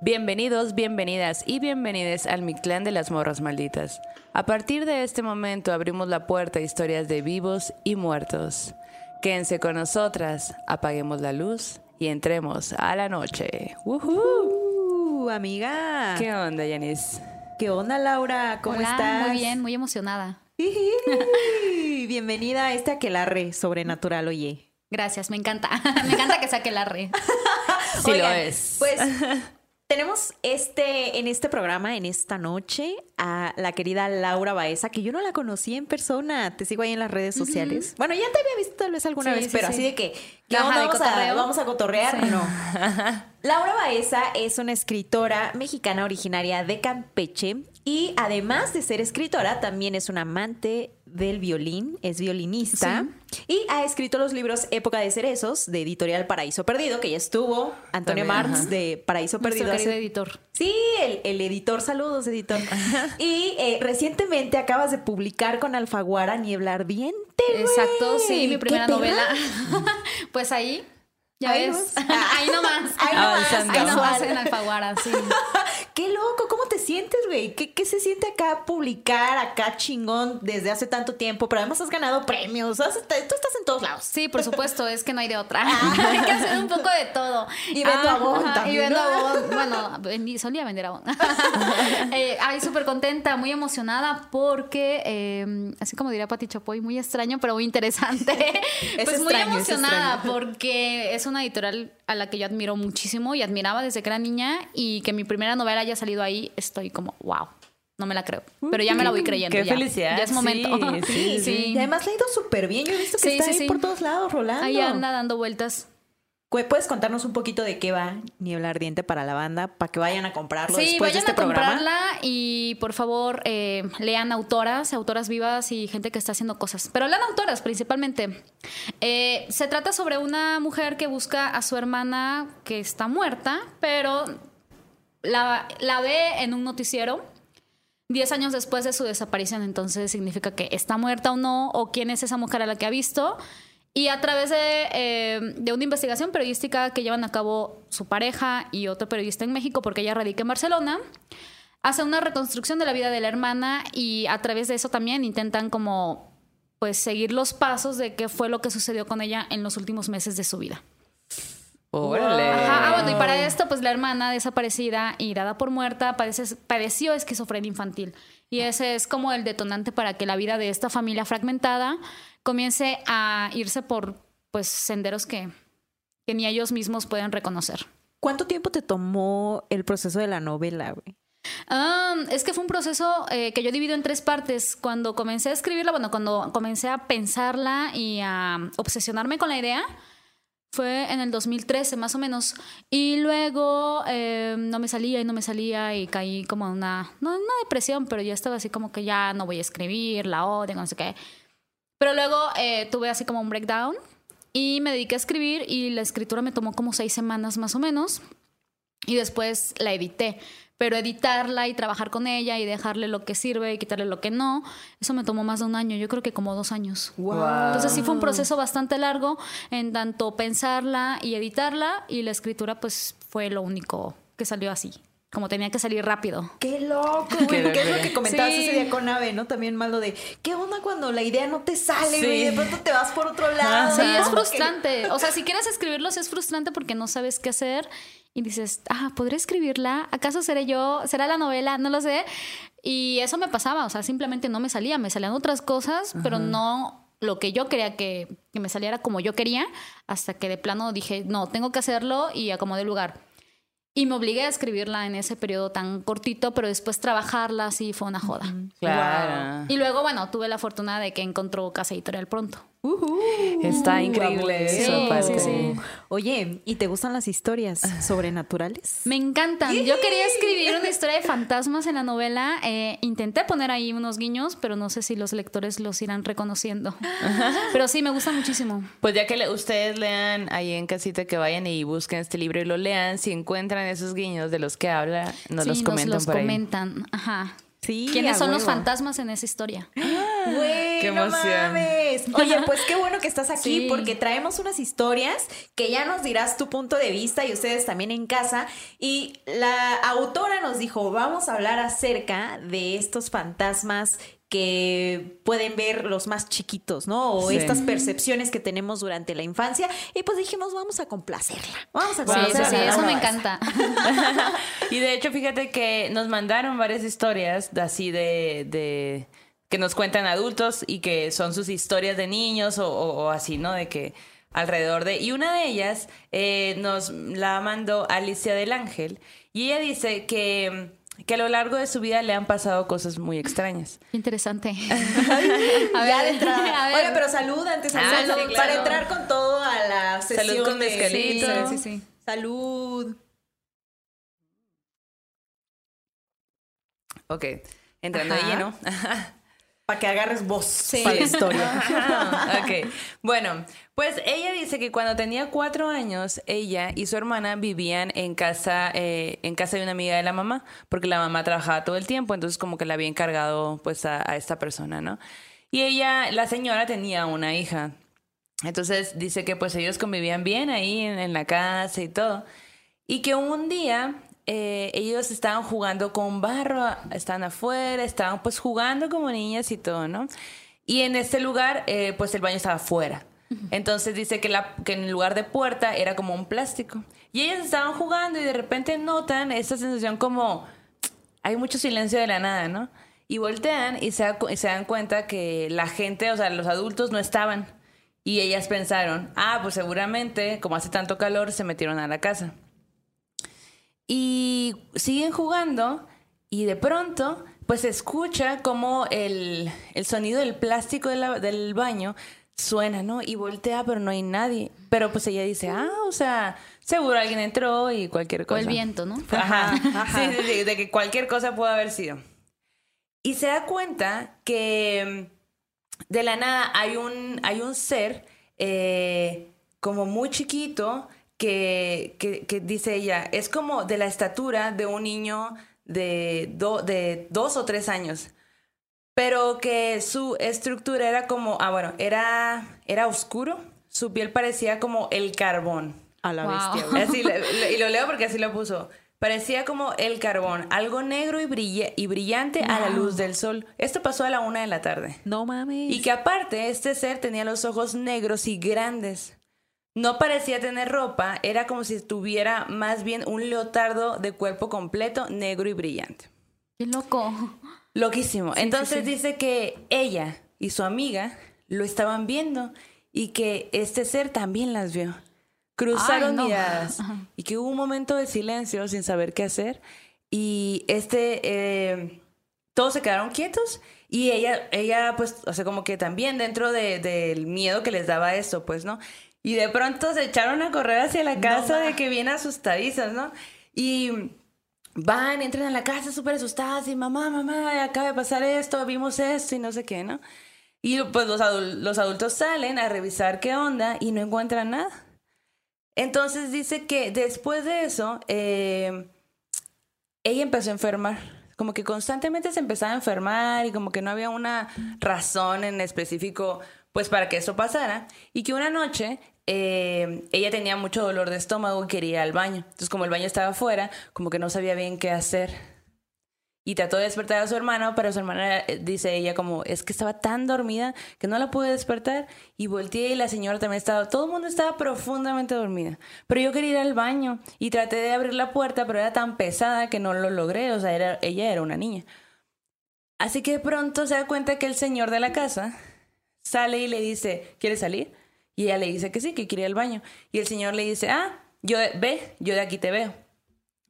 Bienvenidos, bienvenidas y bienvenides al Mi Clan de las Morras Malditas. A partir de este momento abrimos la puerta a historias de vivos y muertos. Quédense con nosotras, apaguemos la luz y entremos a la noche. ¡Woohoo! Uh, amiga. ¿Qué onda, Yanis? ¿Qué onda, Laura? ¿Cómo Hola, estás? Muy bien, muy emocionada. Bienvenida a este aquelarre sobrenatural, oye. Gracias, me encanta. me encanta que saque la re. Sí Oigan, lo es. Pues tenemos este, en este programa, en esta noche, a la querida Laura Baeza, que yo no la conocí en persona. Te sigo ahí en las redes sociales. Bueno, ya te había visto tal vez alguna Sí, vez, sí, pero sí. así de que, ¿qué Ajá, onda? de vamos, a, vamos a cotorrear. No. Laura Baeza es una escritora mexicana originaria de Campeche y además de ser escritora, también es una amante del violín, es violinista y ha escrito los libros Época de Cerezos de Editorial Paraíso Perdido, que ya estuvo Antonio También, Marx ajá. de Paraíso Nuestro Perdido. hace- editor. Sí, el, el editor, saludos editor. y eh, recientemente acabas de publicar con Alfaguara Niebla Ardiente. Exacto, sí, mi ¿Qué primera novela. pues ahí, ya Ahí ves. nomás. ahí nomás. Ahí nomás, Avanzando. Ahí nomás en Alfaguara, sí. Qué loco, ¿cómo te sientes, güey? ¿Qué, qué se siente acá publicar acá chingón desde hace tanto tiempo? Pero además has ganado premios, has- tú estás en todos lados. Sí, por supuesto, es que no hay de otra. hay que hacer un poco de todo. Y vendo Avon ajá, también, Y vendo ¿no? Avon. Bueno, vendí- solía vender Avon. eh, ay, súper contenta, muy emocionada porque, eh, así como diría Pati Chapoy, muy extraño, pero muy interesante. Es pues muy extraño, emocionada porque es una editorial a la que yo admiro muchísimo y admiraba desde que era niña y que mi primera novela haya salido ahí, estoy como, wow. No me la creo, pero ya me la voy creyendo. qué ya. felicidad, Ya es momento. sí, sí, Y además le ha ido súper bien. Yo he visto que está ahí por todos lados, rolando. Ahí anda dando vueltas. ¿Puedes contarnos un poquito de qué va Niebla Ardiente para la banda? Para que vayan a comprarlo Sí, después vayan de este a programa. comprarla y por favor eh, lean autoras, autoras vivas y gente que está haciendo cosas. Pero lean autoras principalmente. Eh, se trata sobre una mujer que busca a su hermana que está muerta, pero la, la ve en un noticiero. Diez años después de su desaparición, entonces significa que está muerta o no, o quién es esa mujer a la que ha visto. Y a través de, eh, de una investigación periodística que llevan a cabo su pareja y otro periodista en México, porque ella radica en Barcelona, hace una reconstrucción de la vida de la hermana y a través de eso también intentan como pues seguir los pasos de qué fue lo que sucedió con ella en los últimos meses de su vida. Órale. Ajá, ah, bueno, y para esto, pues la hermana desaparecida y dada por muerta padece- padeció esquizofrenia infantil. Y ese es como el detonante para que la vida de esta familia fragmentada comience a irse por pues senderos que, que ni ellos mismos pueden reconocer. ¿Cuánto tiempo te tomó el proceso de la novela, güey? Ah, es que fue un proceso eh, que yo divido en tres partes. Cuando comencé a escribirla, bueno, cuando comencé a pensarla y a obsesionarme con la idea, fue en el 2013 más o menos. Y luego eh, no me salía y no me salía y caí como en una, no en una depresión, pero ya estaba así como que ya no voy a escribir, la odio, no sé qué. Pero luego eh, tuve así como un breakdown y me dediqué a escribir y la escritura me tomó como seis semanas más o menos y después la edité. Pero editarla y trabajar con ella y dejarle lo que sirve y quitarle lo que no, eso me tomó más de un año, yo creo que como dos años. Entonces sí fue un proceso bastante largo en tanto pensarla y editarla y la escritura pues fue lo único que salió así, como tenía que salir rápido. ¡Qué loco, Qué güey! Porque es lo que comentabas Sí. ese día con Ave, ¿no? También malo de, ¿qué onda cuando la idea no te sale, Sí. güey? De pronto te vas por otro lado. Sí, ¿no? es Que- frustrante. O sea, si quieres escribirlo, sí es frustrante porque no sabes qué hacer y dices, ah, ¿podré escribirla? ¿Acaso seré yo? ¿Será la novela? No lo sé. Y eso me pasaba, o sea, simplemente no me salía, me salían otras cosas, pero no lo que yo quería que, que me saliera como yo quería, hasta que de plano dije, no, tengo que hacerlo y acomodé el lugar. Y me obligué a escribirla en ese periodo tan cortito, pero después trabajarla así fue una joda. Claro. Y luego, bueno, tuve la fortuna de que encontró Casa Editorial pronto. Está increíble eso, sí. Oye, ¿y te gustan las historias sobrenaturales? Me encantan. Yo quería escribir una historia de fantasmas en la novela. Eh, intenté poner ahí unos guiños, pero no sé si los lectores los irán reconociendo. Pero sí, me gusta muchísimo. Pues ya que le- ustedes lean ahí en casita, que vayan y busquen este libro y lo lean, si encuentran esos guiños de los que habla, nos sí, los comentan nos los por ahí. comentan. Ajá. Sí, ¿Quiénes son los fantasmas en esa historia? Güey, Qué no emoción. mames. Oye, pues qué bueno que estás aquí Sí. porque traemos unas historias que ya nos dirás tu punto de vista y ustedes también en casa. Y la autora nos dijo, vamos a hablar acerca de estos fantasmas que pueden ver los más chiquitos, ¿no? O Sí. estas percepciones que tenemos durante la infancia. Y pues dijimos, vamos a complacerla. Vamos a Sí, sí, complacerla. sí, eso me encanta. y de hecho, fíjate que nos mandaron varias historias de así de, de- que nos cuentan adultos y que son sus historias de niños o, o- o así, ¿no? De que alrededor de... Y una de ellas eh, nos la mandó Alicia del Ángel y ella dice que, que a lo largo de su vida le han pasado cosas muy extrañas. Interesante. A ver, de entrada. a ver. Oiga, pero salud antes Ah, salud, sí, para entrar con todo a la sesión Salud con de- mezcalito. Sí, sí, sí. Salud. Ok, entrando de Ajá. lleno. Para que agarres voz para la historia. ok. Bueno, pues ella dice que cuando tenía cuatro años, ella y su hermana vivían en casa, eh, en casa de una amiga de la mamá, porque la mamá trabajaba todo el tiempo, entonces como que la había encargado pues a, a esta persona, ¿no? Y ella, la señora tenía una hija. Entonces dice que pues ellos convivían bien ahí en, en la casa y todo. Y que un día eh, ellos estaban jugando con barro, estaban afuera, estaban pues jugando como niñas y todo, ¿no? Y en este lugar, eh, pues el baño estaba afuera. Entonces dice que, la, que en lugar de puerta era como un plástico. Y ellas estaban jugando y de repente notan esta sensación como hay mucho silencio de la nada, ¿no? Y voltean y se, da y se dan cuenta que la gente, o sea, los adultos no estaban. Y ellas pensaron, ah, pues seguramente, como hace tanto calor, se metieron a la casa. Y siguen jugando y de pronto, pues se escucha como el, el sonido del plástico de la- del baño suena, ¿no? Y voltea, pero no hay nadie. Pero pues ella dice, ah, o sea, seguro alguien entró y cualquier O cosa. el viento, ¿no? Ajá. Ajá. Sí, sí, sí, de que cualquier cosa pudo haber sido. Y se da cuenta que de la nada hay un, hay un ser eh, como muy chiquito que, que, que dice ella, es como de la estatura de un niño de, do- de dos o tres años. Pero que su estructura era como, ah, bueno, era, era oscuro. Su piel parecía como el carbón. A la Wow. bestia. Así, y lo leo porque así lo puso. Parecía como el carbón, algo negro y, brilla- y brillante a la luz del sol. Esto pasó a la una de la tarde. No mames. Y que aparte, este ser tenía los ojos negros y grandes. No parecía tener ropa, era como si tuviera más bien un leotardo de cuerpo completo, negro y brillante. Qué loco. Loquísimo. Entonces dice que ella y su amiga lo estaban viendo y que este ser también las vio. Cruzaron Ay, no. miradas Ajá. y que hubo un momento de silencio sin saber qué hacer y este eh, todos se quedaron quietos y ella ella pues o sea como que también dentro de- del miedo que les daba esto pues no y de pronto se echaron a correr hacia la casa de que bien asustadizas no y van, entran a la casa súper asustadas y mamá, mamá, acaba de pasar esto, vimos esto y no sé qué, ¿no? Y pues los, los adultos salen a revisar qué onda y no encuentran nada. Entonces dice que después de eso, eh, ella empezó a enfermar. Como que constantemente se empezaba a enfermar y como que no había una razón en específico pues para que eso pasara. Y que una noche eh, ella tenía mucho dolor de estómago y quería ir al baño. Entonces como el baño estaba afuera, como que no sabía bien qué hacer. Y trató de despertar a su hermano, pero su hermana, eh, dice ella, como es que estaba tan dormida que no la pude despertar. Y volteé y la señora también estaba, todo el mundo estaba profundamente dormida. Pero yo quería ir al baño y traté de abrir la puerta, pero era tan pesada que no lo logré. O sea, ella era una niña. Así que pronto se da cuenta que el señor de la casa sale y le dice, ¿quieres salir? Y ella le dice que sí, que quiere ir al baño. Y el señor le dice, ah, yo ve, yo de aquí te veo.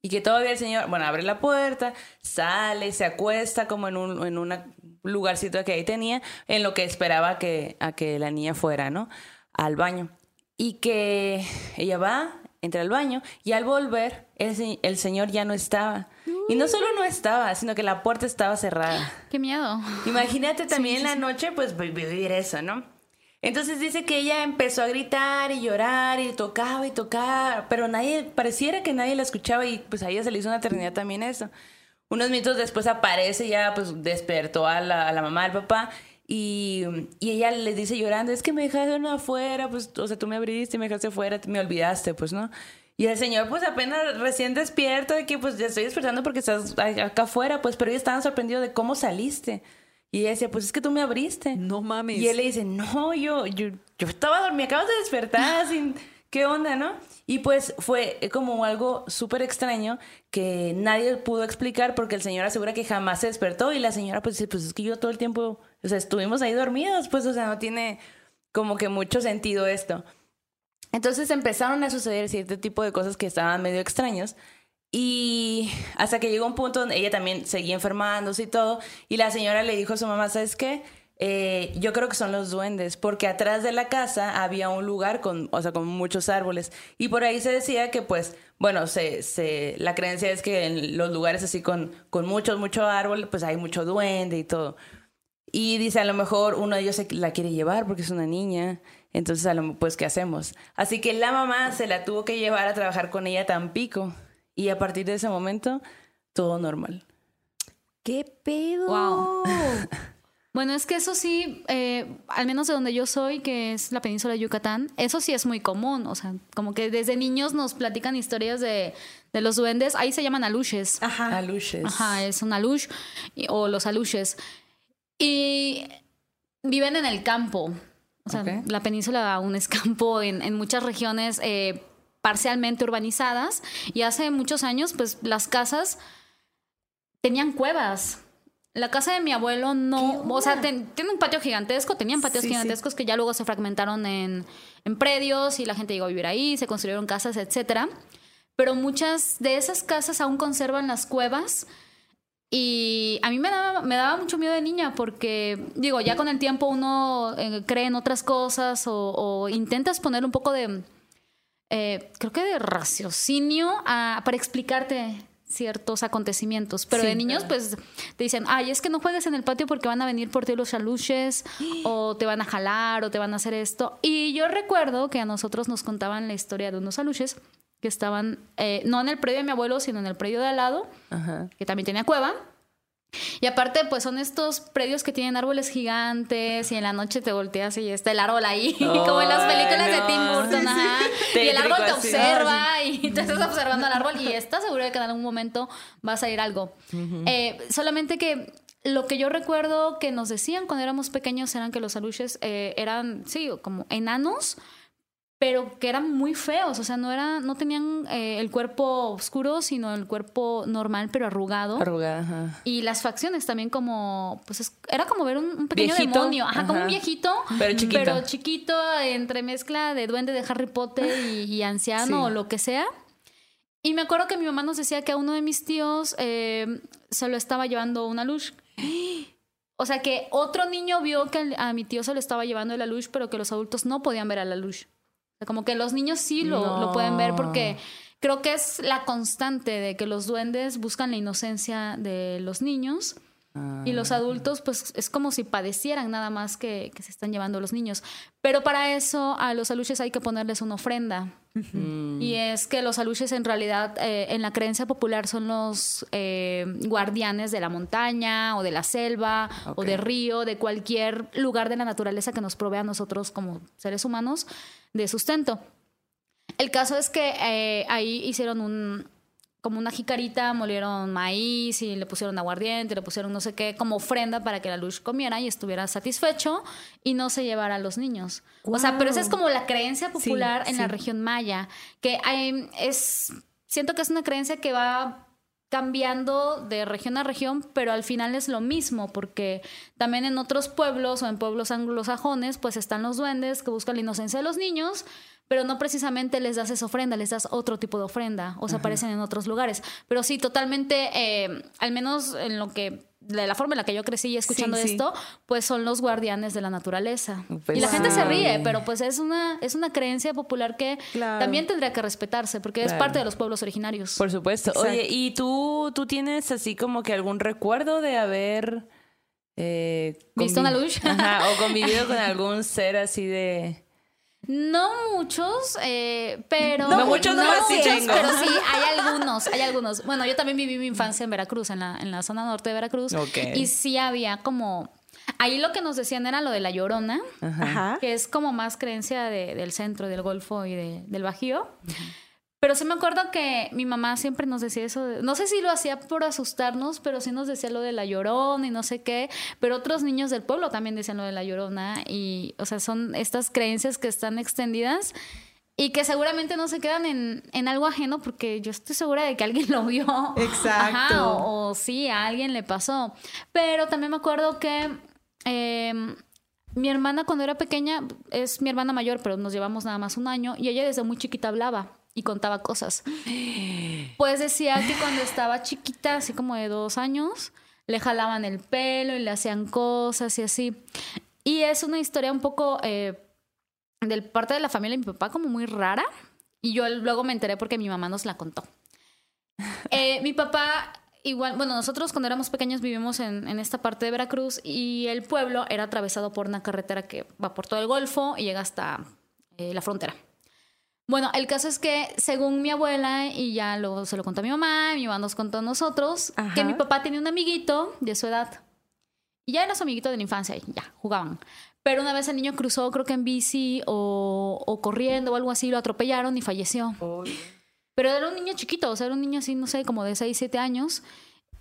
Y que todavía el señor, bueno, abre la puerta, sale, se acuesta como en un en una lugarcito que ahí tenía, en lo que esperaba que, a que la niña fuera, ¿no? Al baño. Y que ella va, entra al baño, y al volver, el, el señor ya no estaba. Y no solo no estaba, sino que la puerta estaba cerrada. Qué miedo. Imagínate también en la noche, pues vi- vivir eso, ¿no? Entonces dice que ella empezó a gritar y llorar y tocaba y tocaba, pero nadie, pareciera que nadie la escuchaba y pues a ella se le hizo una eternidad también eso. unos minutos después aparece ya, pues despertó a la, mamá, al papá. Y, y ella les dice llorando, es que me dejaron afuera, pues, o sea, tú me abriste, me dejaste afuera, me olvidaste, pues, ¿no? Y el señor, pues, apenas recién despierto de que, pues, ya estoy despertando porque estás acá afuera, pues, pero ellos estaban sorprendidos de cómo saliste. Y ella decía, pues, es que tú me abriste. No mames. Y él le dice, no, yo, yo, yo estaba dormida, acabas de despertar, sin... ¿Qué onda, no? Y pues fue como algo súper extraño que nadie pudo explicar porque el señor asegura que jamás se despertó y la señora pues dice, pues es que yo todo el tiempo, o sea, estuvimos ahí dormidos, pues, o sea, no tiene como que mucho sentido esto. Entonces empezaron a suceder cierto tipo de cosas que estaban medio extraños y hasta que llegó un punto donde ella también seguía enfermándose y todo y la señora le dijo a su mamá, ¿sabes qué? Eh, yo creo que son los duendes, porque atrás de la casa había un lugar con, o sea, con muchos árboles. Y por ahí se decía que, pues, bueno, se, se, la creencia es que en los lugares así con, con muchos, mucho árbol, pues hay mucho duende y todo. Y dice, a lo mejor uno de ellos se la quiere llevar porque es una niña. Entonces, a lo, pues, ¿qué hacemos? Así que la mamá se la tuvo que llevar a trabajar con ella a Tampico. Y a partir de ese momento, todo normal. ¿Qué pedo? Wow. Bueno, es que eso sí, eh, al menos de donde yo soy, que es la península de Yucatán, eso sí es muy común. O sea, como que desde niños nos platican historias de, de los duendes. Ahí se llaman aluches. Ajá. Aluches. Ajá, es un alush o los aluches. Y viven en el campo. O sea, la península aún es campo en, en muchas regiones eh, parcialmente urbanizadas. Y hace muchos años, pues las casas tenían cuevas. La casa de mi abuelo no, o sea, ten- tiene un patio gigantesco, tenían patios Sí, sí. gigantescos que ya luego se fragmentaron en, en predios y la gente llegó a vivir ahí, se construyeron casas, etcétera. Pero muchas de esas casas aún conservan las cuevas y a mí me daba, me daba mucho miedo de niña porque, digo, ya con el tiempo uno eh, cree en otras cosas o, o intentas poner un poco de, eh, creo que de raciocinio a- para explicarte ciertos acontecimientos. Pero Sí, de niños, pues te dicen, ay, es que no juegues en el patio porque van a venir por ti los chaluches o te van a jalar o te van a hacer esto. Y yo recuerdo que a nosotros nos contaban la historia de unos aluches que estaban, eh, no en el predio de mi abuelo, sino en el predio de al lado Ajá. que también tenía cueva. Y aparte, pues son estos predios que tienen árboles gigantes y en la noche te volteas y está el árbol ahí, como en las películas de. Tim Burton, Sí, sí. ajá. Y el árbol te observa y te estás observando al árbol y estás seguro de que en algún momento va a salir algo. Eh, solamente que lo que yo recuerdo que nos decían cuando éramos pequeños eran que los aluches eh, eran, sí, como enanos, pero que eran muy feos, o sea, no era, no tenían eh, el cuerpo oscuro, sino el cuerpo normal pero arrugado. Arrugada, ajá. Y las facciones también como, pues es- era como ver un, un pequeño Viejito, demonio, ajá, como un viejito, Pero chiquito. pero chiquito, entre mezcla de duende de Harry Potter y, y anciano Sí. o lo que sea. Y me acuerdo que mi mamá nos decía que a uno de mis tíos eh, se lo estaba llevando una luz. O sea que otro niño vio que a mi tío se lo estaba llevando la luz, pero que los adultos no podían ver a la luz. Como que los niños sí lo, No. lo pueden ver porque creo que es la constante de que los duendes buscan la inocencia de los niños y los adultos pues es como si padecieran nada más que, que se están llevando los niños. Pero para eso a los aluches hay que ponerles una ofrenda. Y es que los aluches en realidad eh, en la creencia popular son los eh, guardianes de la montaña o de la selva o de río, de cualquier lugar de la naturaleza que nos provee a nosotros como seres humanos de sustento. El caso es que eh, ahí hicieron un como una jicarita, molieron maíz y le pusieron aguardiente, le pusieron no sé qué, como ofrenda para que la luz comiera y estuviera satisfecho y no se llevara a los niños. O sea, pero esa es como la creencia popular en la región maya, que hay- es, siento que es una creencia que va cambiando de región a región, pero al final es lo mismo, porque también en otros pueblos o en pueblos anglosajones, pues están los duendes que buscan la inocencia de los niños, pero no precisamente les das esa ofrenda, les das otro tipo de ofrenda, o se aparecen en otros lugares. Pero sí, totalmente, eh, al menos en lo que, de la forma en la que yo crecí escuchando Sí, sí. esto, pues son los guardianes de la naturaleza. Pues y la gente se ríe, pero pues es una, es una creencia popular que Claro. también tendría que respetarse, porque es parte de los pueblos originarios. Por supuesto. Exacto. Oye, ¿y tú, tú tienes así como que algún recuerdo de haber... Eh, ¿Visto una luz? Ajá, o convivido con algún ser así de... No muchos, eh, pero. No muchos, pero sí chingo. pero sí, hay algunos, hay algunos. Bueno, yo también viví mi infancia en Veracruz, en la, en la zona norte de Veracruz. Ok. Y sí había como. Ahí lo que nos decían era lo de la llorona, Ajá. que es como más creencia de- del centro, del Golfo y de- del Bajío. Pero sí me acuerdo que mi mamá siempre nos decía eso. de- no sé si lo hacía por asustarnos, pero sí nos decía lo de la llorona y no sé qué. Pero otros niños del pueblo también decían lo de la llorona. Y, o sea, son estas creencias que están extendidas y que seguramente no se quedan en, en algo ajeno porque yo estoy segura de que alguien lo vio. Exacto. Ajá, o, o sí, a alguien le pasó. Pero también me acuerdo que eh, mi hermana cuando era pequeña, es mi hermana mayor, pero nos llevamos nada más un año, y ella desde muy chiquita hablaba y contaba cosas. Pues decía que cuando estaba chiquita, así como de dos años, le jalaban el pelo y le hacían cosas y así. Y es una historia un poco eh, del parte de la familia de mi papá como muy rara. Y yo luego me enteré porque mi mamá nos la contó. Eh, mi papá, igual, bueno, nosotros cuando éramos pequeños vivimos en, en esta parte de Veracruz y el pueblo era atravesado por una carretera que va por todo el Golfo y llega hasta eh, la frontera. Bueno, el caso es que según mi abuela, y ya lo, se lo contó a mi mamá, mi mamá nos contó a nosotros, Ajá. que mi papá tenía un amiguito de su edad. Y ya era su amiguito de la infancia, y ya, jugaban. Pero una vez el niño cruzó, creo que en bici o, o corriendo o algo así, lo atropellaron y falleció. Pero era un niño chiquito, o sea, era un niño así, no sé, como de 6, 7 años.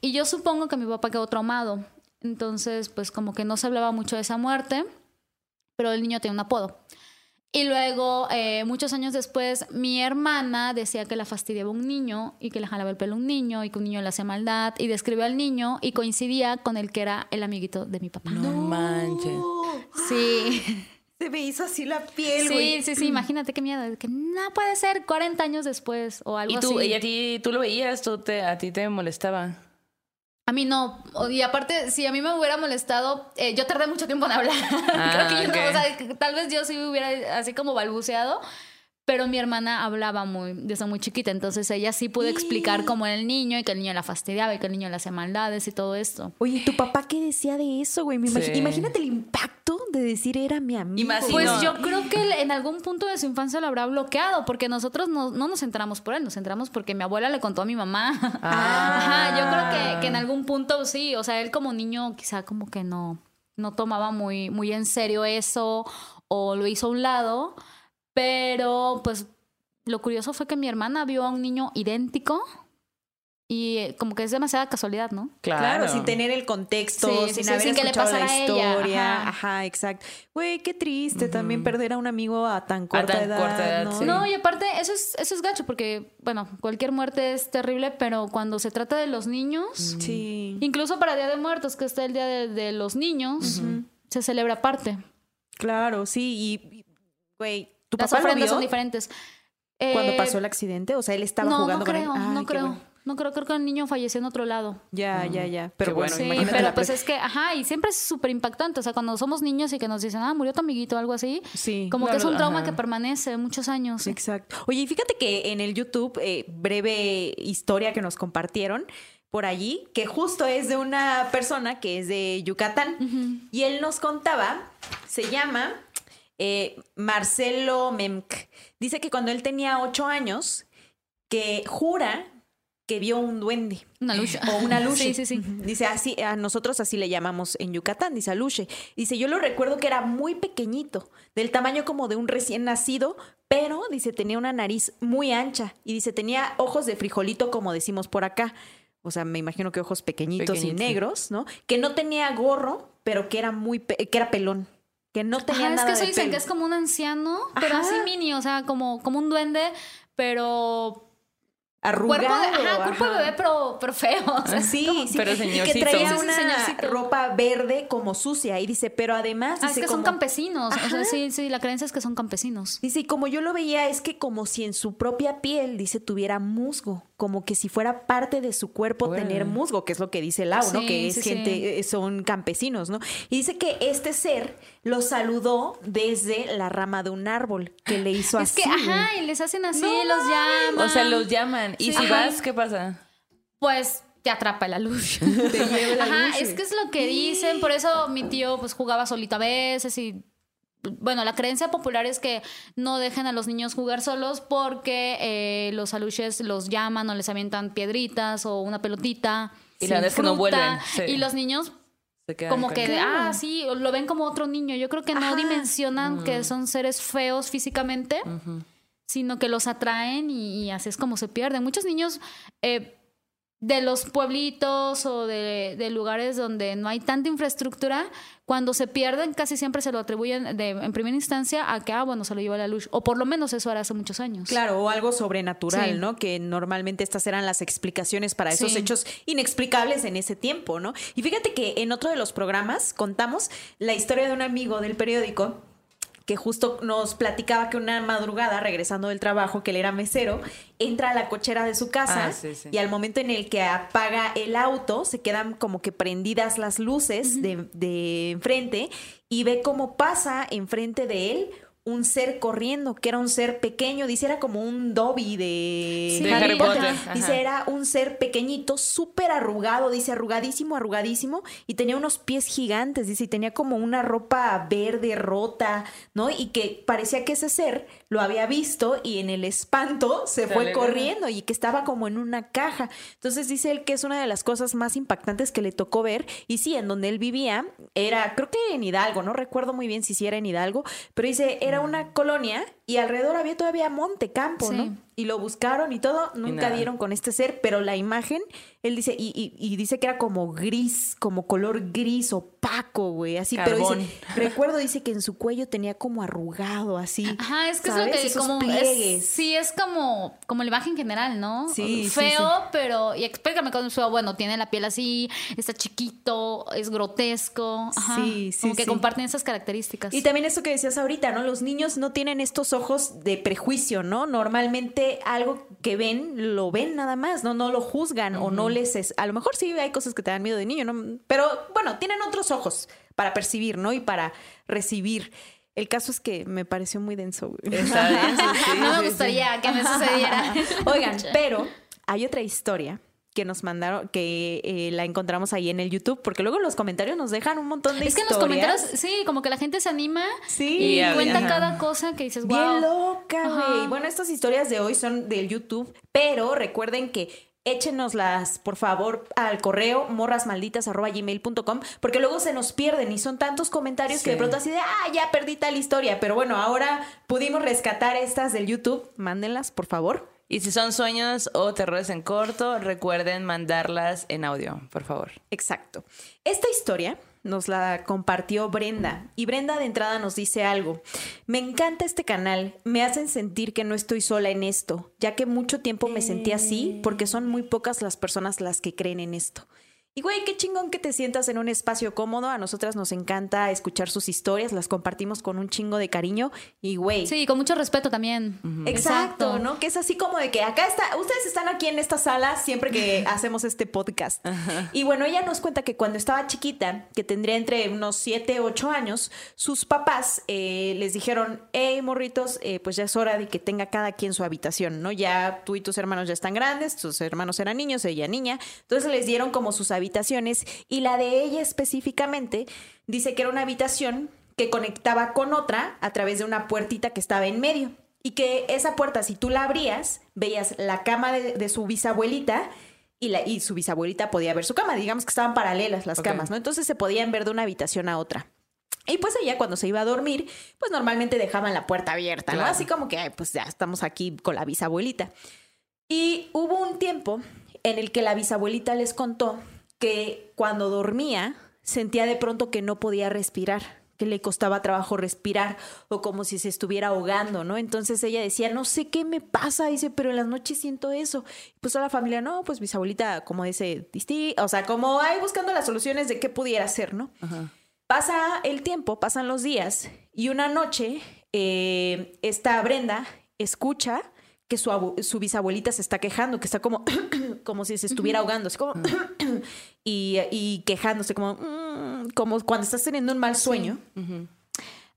Y yo supongo que mi papá quedó traumado. Entonces, pues como que no se hablaba mucho de esa muerte, pero el niño tenía un apodo. Y luego, eh, muchos años después, mi hermana decía que la fastidiaba un niño y que le jalaba el pelo a un niño y que un niño le hacía maldad y describió al niño y coincidía con el que era el amiguito de mi papá. No manches. Sí. Se me hizo así la piel, Sí, güey. sí, sí, imagínate qué miedo. Que no puede ser 40 años después o algo ¿Y tú, así. y a ti, tú lo veías? ¿Tú te, ¿A ti te molestaba? A mí no. Y aparte, si a mí me hubiera molestado, eh, yo tardé mucho tiempo en hablar. Ah, Creo que yo ok. no, o sea, que tal vez yo sí hubiera así como balbuceado. Pero mi hermana hablaba muy, desde muy chiquita, entonces ella sí pudo explicar cómo era el niño y que el niño la fastidiaba y que el niño le hacía maldades y todo esto. Oye, ¿tu papá qué decía de eso, güey? Me imagi- Sí. Imagínate el impacto de decir era mi amigo. Pues yo creo que él en algún punto de su infancia lo habrá bloqueado, porque nosotros no, no nos enteramos por él, nos enteramos porque mi abuela le contó a mi mamá. Ah. Ajá, yo creo que, que en algún punto sí, o sea, él como niño quizá como que no, no tomaba muy, muy en serio eso o lo hizo a un lado, pero pues lo curioso fue que mi hermana vio a un niño idéntico y eh, como que es demasiada casualidad, ¿no? Claro. Claro, sin tener el contexto, Sí, sí, sin sí, haber sin que le escuchado la pasara a ella, historia. ajá. Ajá. exacto. Güey, qué triste también perder a un amigo a tan corta tan edad. corta edad, ¿no? sí. No, y aparte, eso es, eso es gacho, porque, bueno, cualquier muerte es terrible, pero cuando se trata de los niños, Sí, incluso para Día de Muertos, que está el Día de, de los Niños, se celebra aparte. claro, sí. Y, y, güey, ¿tu Las papá lo ofrendas vio son diferentes. cuando Eh, pasó el accidente? O sea, él estaba no, jugando no con él. creo, Ay, no creo. bueno. No creo, creo que el niño falleció en otro lado. Ya, ya, ya. Pero Qué bueno, bueno. Sí, pero pues es que, ajá, y siempre es súper impactante. O sea, cuando somos niños y que nos dicen, ah, murió tu amiguito o algo así, Sí. como que es un trauma ajá. que permanece muchos años. Exacto. Oye, y fíjate que en el YouTube, eh, breve historia que nos compartieron por allí, que justo es de una persona que es de Yucatán. Y él nos contaba, se llama eh, Marcelo Memk. Dice que cuando él tenía ocho años, que jura que vio un duende. Una lucha. O una luche. Sí, sí, sí. Dice, así, a nosotros así le llamamos en Yucatán, dice aluche. Dice, yo lo recuerdo que era muy pequeñito, del tamaño como de un recién nacido, pero, dice, tenía una nariz muy ancha. Y dice, tenía ojos de frijolito, como decimos por acá. O sea, me imagino que ojos pequeñitos y negros, ¿no? Que no tenía gorro, pero que era muy, que era pelón. Que no tenía Ajá, es nada que eso de dicen pelo. que es como un anciano, pero Ajá. así mini, o sea, como, como un duende, pero Arrugado. cuerpo de, ajá, cuerpo de bebé, pero, pero feo. o sea, Sí, como- sí. pero Y que señorcito. traía Sí, sí, una señorcito. ropa verde como sucia. Y dice, pero además. Ah, es que son campesinos. O sea, sí, sí, la creencia es que son campesinos. Dice, y como yo lo veía, es que como si en su propia piel, dice, tuviera musgo, como que si fuera parte de su cuerpo tener musgo, que es lo que dice Lau, ¿no? Que es sí, gente, sí. eh, son campesinos, ¿no? Y dice que este ser lo saludó desde la rama de un árbol, que le hizo Es así. que, güey. ajá, y les hacen así, No los llaman. O sea, los llaman. ¿Y Sí. si Ajá. vas, qué pasa? Pues te atrapa la luz. Te lleva la Ajá, luz. es que es lo que dicen. Por eso mi tío pues jugaba solito a veces y bueno, la creencia popular es que no dejen a los niños jugar solos porque eh, los aluches los llaman o les avientan piedritas o una pelotita. Y la vez que no vuelven. sí. Y los niños como que, ah, sí, lo ven como otro niño. Yo creo que no Ajá. dimensionan que son seres feos físicamente, sino que los atraen y, y así es como se pierden. Muchos niños eh, de los pueblitos o de, de lugares donde no hay tanta infraestructura, cuando se pierden casi siempre se lo atribuyen de, en primera instancia a que, ah, bueno, se lo llevó la luz. O por lo menos eso era hace muchos años. Claro, o algo sobrenatural, Sí. ¿no? Que normalmente estas eran las explicaciones para esos Sí. hechos inexplicables en ese tiempo, ¿no? Y fíjate que en otro de los programas contamos la historia de un amigo del periódico que justo nos platicaba que una madrugada, regresando del trabajo, que él era mesero, entra a la cochera de su casa Ah, sí, sí. y al momento en el que apaga el auto, se quedan como que prendidas las luces de, de enfrente y ve cómo pasa enfrente de él un ser corriendo, que era un ser pequeño, dice era como un Dobby de, Sí, De Harry Potter, Dice era un ser pequeñito, súper arrugado, dice arrugadísimo, arrugadísimo, y tenía unos pies gigantes, dice, y tenía como una ropa verde rota, ¿no? Y que parecía que ese ser lo había visto y en el espanto se fue corriendo y que estaba como en una caja. Entonces dice él que es una de las cosas más impactantes que le tocó ver. Y sí, en donde él vivía era, creo que en Hidalgo, no recuerdo muy bien si sí era en Hidalgo, pero dice, era una colonia y alrededor había todavía monte, campo, Sí. ¿no? Y lo buscaron y todo, nunca dieron con este ser, pero la imagen, él dice, y, y- y dice que era como gris, como color gris, opaco, güey, así, pero Carbón. dice, recuerdo, dice que en su cuello tenía como arrugado, así. Ajá, es que ¿sabes? es lo que Esos como pliegues. es, sí es como como la imagen general, ¿no? Sí, feo, sí. pero y explícame cómo es feo. Bueno, tiene la piel así, está chiquito, es grotesco, ajá, Sí, sí, como que comparten esas características. Y también eso que decías ahorita, ¿no? Los niños no tienen estos ojos de prejuicio, ¿no? Normalmente algo que ven, lo ven nada más, ¿no? No lo juzgan o no les es... A lo mejor sí hay cosas que te dan miedo de niño, ¿no? Pero bueno, tienen otros ojos para percibir, ¿no? Y para recibir. El caso es que me pareció muy denso. güey. Está bien, sí, sí, no sí, me sí. gustaría que me sucediera. Oigan, pero hay otra historia que nos mandaron, que eh, la encontramos ahí en el YouTube, porque luego los comentarios nos dejan un montón de es que en historias. los comentarios, sí, como que la gente se anima Sí, Y y a- cuenta cada cosa que dices, wow. Bien loca, güey. Bueno, estas historias de hoy son del YouTube, pero recuerden que échenoslas, por favor, al correo morrasmalditas.gmail.com, porque luego se nos pierden y son tantos comentarios que de pronto así de, ah, ya perdí tal historia. Pero bueno, ahora pudimos rescatar estas del YouTube. Mándenlas, por favor. Y si son sueños o terrores en corto, recuerden mandarlas en audio, por favor. Exacto. Esta historia nos la compartió Brenda y Brenda de entrada nos dice algo. Me encanta este canal, me hacen sentir que no estoy sola en esto, ya que mucho tiempo me sentí así porque son muy pocas las personas las que creen en esto. Y güey, qué chingón que te sientas en un espacio cómodo. A nosotras nos encanta escuchar sus historias, las compartimos con un chingo de cariño. Y güey, Sí, con mucho respeto también. Exacto, ¿no? Que es así como de que acá está, ustedes están aquí en esta sala siempre que hacemos este podcast. Y bueno, ella nos cuenta que cuando estaba chiquita, que tendría entre unos 7, 8 años, sus papás eh, les dijeron, hey, morritos, eh, pues ya es hora de que tenga cada quien su habitación, ¿no? Ya tú y tus hermanos ya están grandes, tus hermanos eran niños, ella niña. Entonces les dieron como sus habitaciones y la de ella específicamente dice que era una habitación que conectaba con otra a través de una puertita que estaba en medio. Y que esa puerta, si tú la abrías, veías la cama de, de su bisabuelita y, la, y su bisabuelita podía ver su cama. Digamos que estaban paralelas las camas, ¿no? Entonces se podían ver de una habitación a otra. Y pues ella cuando se iba a dormir, pues normalmente dejaban la puerta abierta, ¿no? Claro. Así como que, pues ya estamos aquí con la bisabuelita. Y hubo un tiempo en el que la bisabuelita les contó que cuando dormía sentía de pronto que no podía respirar, que le costaba trabajo respirar o como si se estuviera ahogando, ¿no? Entonces ella decía, no sé qué me pasa, dice, pero en las noches siento eso. Pues a la familia, no, pues bisabuelita, como dice, o sea, como ahí buscando las soluciones de qué pudiera ser, ¿no? Pasa el tiempo, pasan los días y una noche eh, esta Brenda escucha que su, abu- su bisabuelita se está quejando, que está como, como si se estuviera ahogando, así como, y, y quejándose, como, "Mm", como cuando estás teniendo un mal sueño.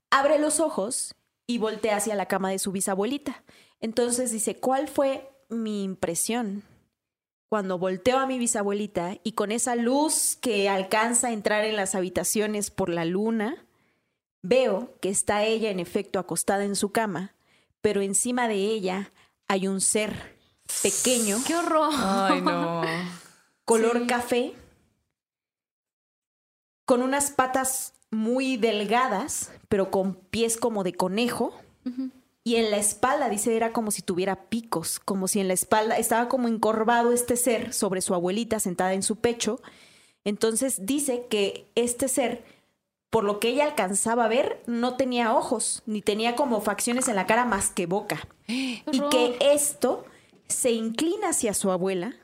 Abre los ojos y voltea hacia la cama de su bisabuelita. Entonces dice, ¿cuál fue mi impresión? Cuando volteo a mi bisabuelita y con esa luz que alcanza a entrar en las habitaciones por la luna, Veo que está ella en efecto acostada en su cama, pero encima de ella hay un ser pequeño, ¡Qué horror! Ay, no. color Sí. café, con unas patas muy delgadas, pero con pies como de conejo. Y en la espalda, dice, era como si tuviera picos, como si en la espalda estaba como encorvado este ser sobre su abuelita sentada en su pecho. Entonces dice que este ser, por lo que ella alcanzaba a ver, no tenía ojos, ni tenía como facciones en la cara más que boca. Y que esto se inclina hacia su abuela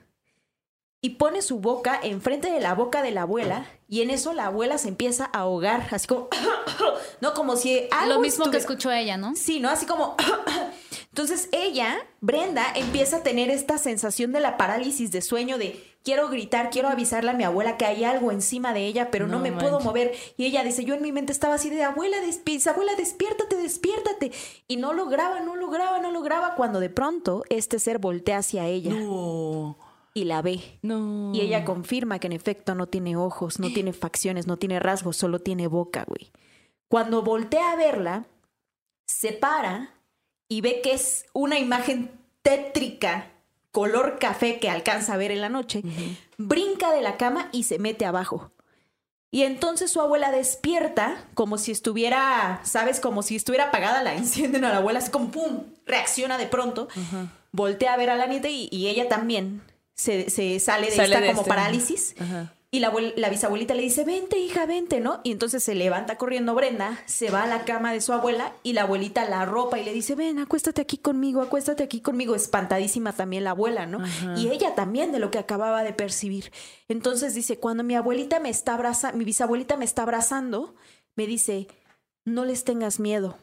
y pone su boca enfrente de la boca de la abuela y en eso la abuela se empieza a ahogar, así como, no como si algo Lo mismo que escuchó ella, ¿no? Sí, ¿no? Así como... Entonces ella, Brenda, empieza a tener esta sensación de la parálisis de sueño de quiero gritar, quiero avisarle a mi abuela que hay algo encima de ella, pero no, No me puedo mover. Y ella dice, yo en mi mente estaba así de abuela, despiértate, abuela, despiértate, despiértate. Y no lograba, no lograba, no lograba, cuando de pronto este ser voltea hacia ella No. y la ve. No. Y ella confirma que en efecto no tiene ojos, no tiene facciones, no tiene rasgos, solo tiene boca, güey. Cuando voltea a verla, se para y ve que es una imagen tétrica, color café que alcanza a ver en la noche, brinca de la cama y se mete abajo. Y entonces su abuela despierta como si estuviera, ¿sabes? Como si estuviera apagada, la encienden a la abuela, así como ¡pum! Reacciona de pronto, voltea a ver a la nieta y, y ella también se, se sale de Sale esta de como este. parálisis. Ajá. Y la, abuel- la bisabuelita le dice, vente hija, vente, ¿no? Y entonces se levanta corriendo Brenda, se va a la cama de su abuela y la abuelita la arropa y le dice, ven, acuéstate aquí conmigo, acuéstate aquí conmigo. Espantadísima también la abuela, ¿no? Y ella también de lo que acababa de percibir. Entonces dice, cuando mi abuelita me está abrazando, mi bisabuelita me está abrazando, me dice, no les tengas miedo,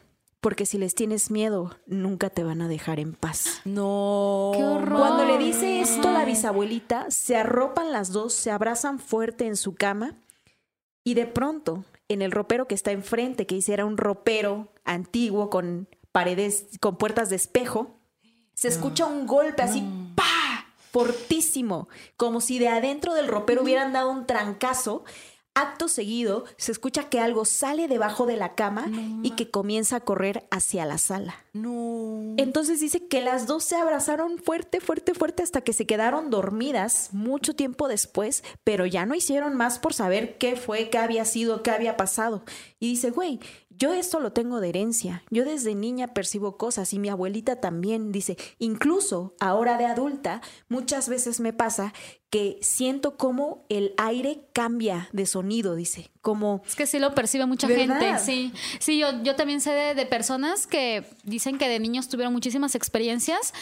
porque si les tienes miedo, nunca te van a dejar en paz. No. Qué horror. Cuando le dice esto la bisabuelita, se arropan las dos, se abrazan fuerte en su cama y de pronto, en el ropero que está enfrente, que hiciera un ropero antiguo con paredes, con puertas de espejo, se escucha un golpe así, ¡pa! fortísimo, como si de adentro del ropero hubieran dado un trancazo. Acto seguido, se escucha que algo sale debajo de la cama y que comienza a correr hacia la sala. No. Entonces dice que las dos se abrazaron fuerte, fuerte, fuerte hasta que se quedaron dormidas mucho tiempo después, pero ya no hicieron más por saber qué fue, qué había sido, qué había pasado. Y dice, güey, yo esto lo tengo de herencia. Yo desde niña percibo cosas y mi abuelita también dice, incluso ahora de adulta, muchas veces me pasa que siento como el aire cambia de sonido, dice, como Es que sí lo percibe mucha ¿Verdad? gente, sí. Sí, yo, yo también sé de, de personas que dicen que de niños tuvieron muchísimas experiencias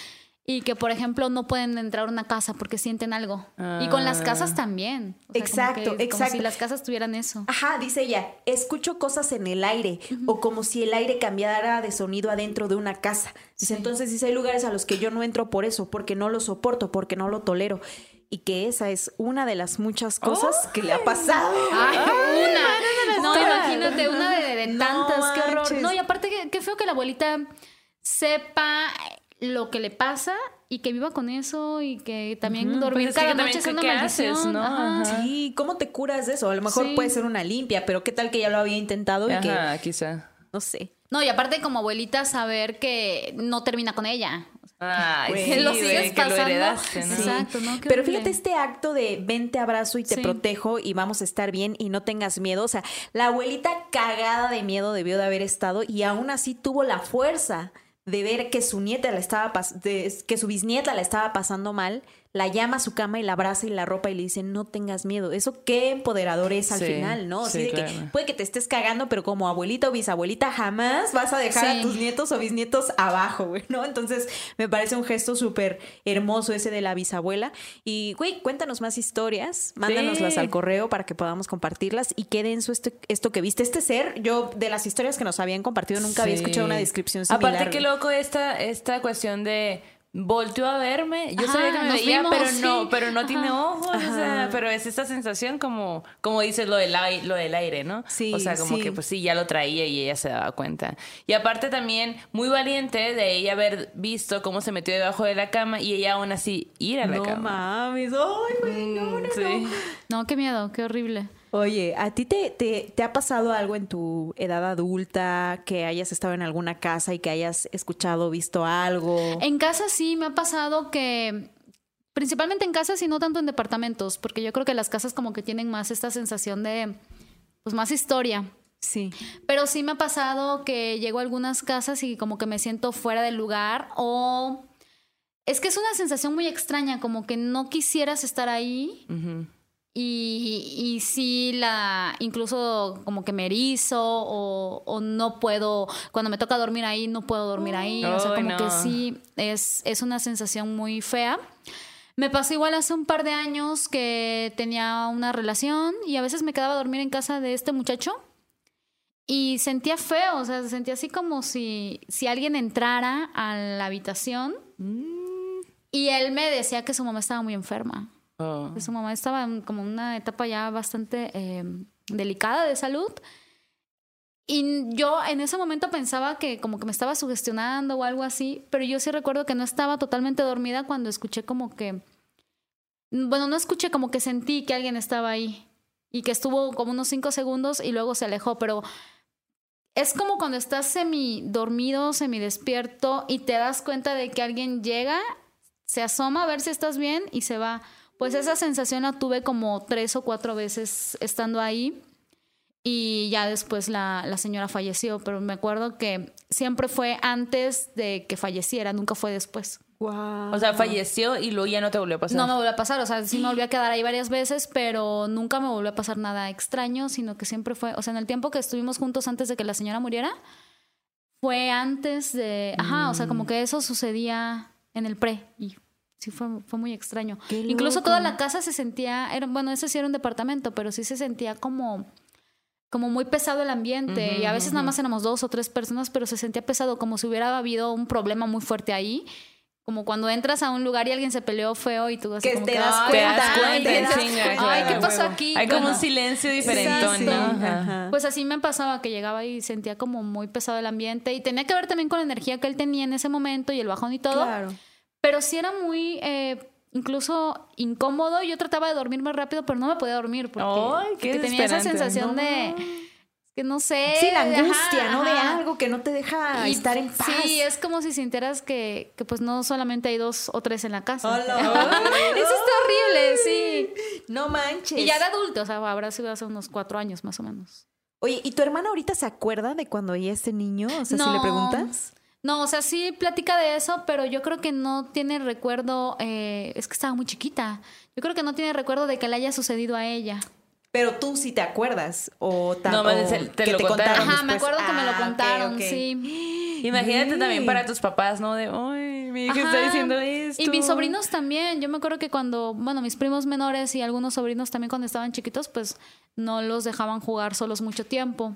y que, por ejemplo, no pueden entrar a una casa porque sienten algo. Y con las casas también. O sea, como Exacto, que- Como exacto. si las casas tuvieran eso. Ajá, dice ella, escucho cosas en el aire o como si el aire cambiara de sonido adentro de una casa. Dice, entonces dice, hay lugares a los que yo no entro por eso, porque no lo soporto, porque no lo tolero. Y que esa es una de las muchas cosas que le ha pasado. Ay, una. No, imagínate, una de, de No tantas, qué horror. No, y aparte, que- qué feo que la abuelita sepa lo que le pasa y que viva con eso y que también dormir Pues es que cada también, noche ¿qué- una qué haces, no? Ajá. Sí, ¿cómo te curas de eso? A lo mejor Sí. puede ser una limpia, pero qué tal que ya lo había intentado y Ajá, quizá. que, no sé. No, y aparte como abuelita saber que no termina con ella. Ay, Güey. que lo güey, sigues que lo pasando. heredaste, ¿no? Exacto, ¿no? Qué Pero horrible. fíjate este acto de ven, te abrazo y te Sí. protejo y vamos a estar bien y no tengas miedo. O sea, la abuelita cagada de miedo debió de haber estado y aún así tuvo la fuerza de ver que su nieta la estaba pas- de- que su bisnieta la estaba pasando mal, la llama a su cama y la abraza y la ropa y le dice, no tengas miedo. Eso qué empoderador es al Sí, final, ¿no? Así sí, de que puede que te estés cagando, pero como abuelita o bisabuelita jamás vas a dejar a tus nietos o bisnietos abajo, güey, ¿no? Entonces me parece un gesto súper hermoso ese de la bisabuela. Y, güey, cuéntanos más historias, mándanoslas al correo para que podamos compartirlas y qué denso esto, esto que viste. Este ser, yo de las historias que nos habían compartido nunca había escuchado una descripción similar. Aparte, qué loco esta, esta cuestión de volteó a verme. Yo Ajá, sabía que me veía, vimos, pero no, pero no tiene ojos. O sea, pero es esta sensación como, como dices lo del, ai- lo del aire, ¿no? Sí, O sea, como sí. que pues sí, ya lo traía y ella se daba cuenta. Y aparte también, muy valiente de ella haber visto cómo se metió debajo de la cama y ella aún así ir a la No cama. mames, ay, güey, no, no, Mm, sí. no. No, qué miedo, qué horrible. Oye, ¿a ti te, te, te ha pasado algo en tu edad adulta que hayas estado en alguna casa y que hayas escuchado, visto algo? En casa sí me ha pasado que, principalmente en casas y no tanto en departamentos, porque yo creo que las casas como que tienen más esta sensación de, pues más historia. Sí. Pero sí me ha pasado que llego a algunas casas y como que me siento fuera del lugar o... Es que es una sensación muy extraña, como que no quisieras estar ahí. Y, y sí, la, incluso como que me erizo o, o, no puedo, cuando me toca dormir ahí, no puedo dormir ahí. o sea, como no. que sí, es, es una sensación muy fea. Me pasó igual hace un par de años que tenía una relación y a veces me quedaba a dormir en casa de este muchacho y sentía feo, o sea, sentía así como si, si alguien entrara a la habitación y él me decía que su mamá estaba muy enferma. Oh. que su mamá estaba en como una etapa ya bastante eh, delicada de salud. Y yo en ese momento pensaba que como que me estaba sugestionando o algo así, pero yo sí recuerdo que no estaba totalmente dormida cuando escuché como que, bueno, no escuché como que sentí que alguien estaba ahí y que estuvo como unos cinco segundos y luego se alejó, pero es como cuando estás semi dormido, semi despierto y te das cuenta de que alguien llega, se asoma a ver si estás bien y se va. Pues esa sensación la tuve como tres o cuatro veces estando ahí y ya después la, la señora falleció, pero me acuerdo que siempre fue antes de que falleciera, nunca fue después. Wow. O sea, falleció y luego ya no te volvió a pasar. No me volvió a pasar, o sea, sí me volví a quedar ahí varias veces, pero nunca me volvió a pasar nada extraño, sino que siempre fue, o sea, en el tiempo que estuvimos juntos antes de que la señora muriera, fue antes de, ajá, o sea, como que eso sucedía en el pre y sí fue, fue muy extraño. Qué Incluso loco. toda la casa se sentía, era, bueno, ese sí era un departamento, pero sí se sentía como como muy pesado el ambiente y a veces nada más éramos dos o tres personas, pero se sentía pesado, como si hubiera habido un problema muy fuerte ahí. Como cuando entras a un lugar y alguien se peleó feo y tú así Que como te que, das "Ay, Te das cuenta, cuenta, te en das chinga, cuenta. Ay, ¿qué claro. pasó aquí? Hay como Bueno, un silencio diferentón, Sí, ¿no? Ajá. Pues así me pasaba que llegaba y sentía como muy pesado el ambiente y tenía que ver también con la energía que él tenía en ese momento y el bajón y todo. Claro. Pero sí era muy eh, incluso incómodo. Yo trataba de dormir más rápido, pero no me podía dormir porque, Ay, qué porque tenía esa sensación de que no sé. Sí, la ajá, angustia, ¿no? De algo que no te deja Y estar en paz. Sí, es como si sintieras que, que pues no solamente hay dos o tres en la casa. Hola. Eso está horrible, sí. No manches. Y ya de adulto, o sea, habrá sido hace unos cuatro años más o menos. Oye, ¿y tu hermana ahorita se acuerda de cuando oía este niño? O sea, si le preguntas. No, o sea, sí platica de eso, pero yo creo que no tiene recuerdo, eh, es que estaba muy chiquita. Yo creo que no tiene recuerdo de que le haya sucedido a ella. Pero tú sí te acuerdas. O ta- No, bien, te que lo contaron. Ajá, me acuerdo que me lo Ah, contaron, sí. Imagínate también para tus papás, ¿no? De, ay, mi hija Ajá. está diciendo esto. Y mis sobrinos también. Yo me acuerdo que cuando, bueno, mis primos menores y algunos sobrinos también cuando estaban chiquitos, pues no los dejaban jugar solos mucho tiempo.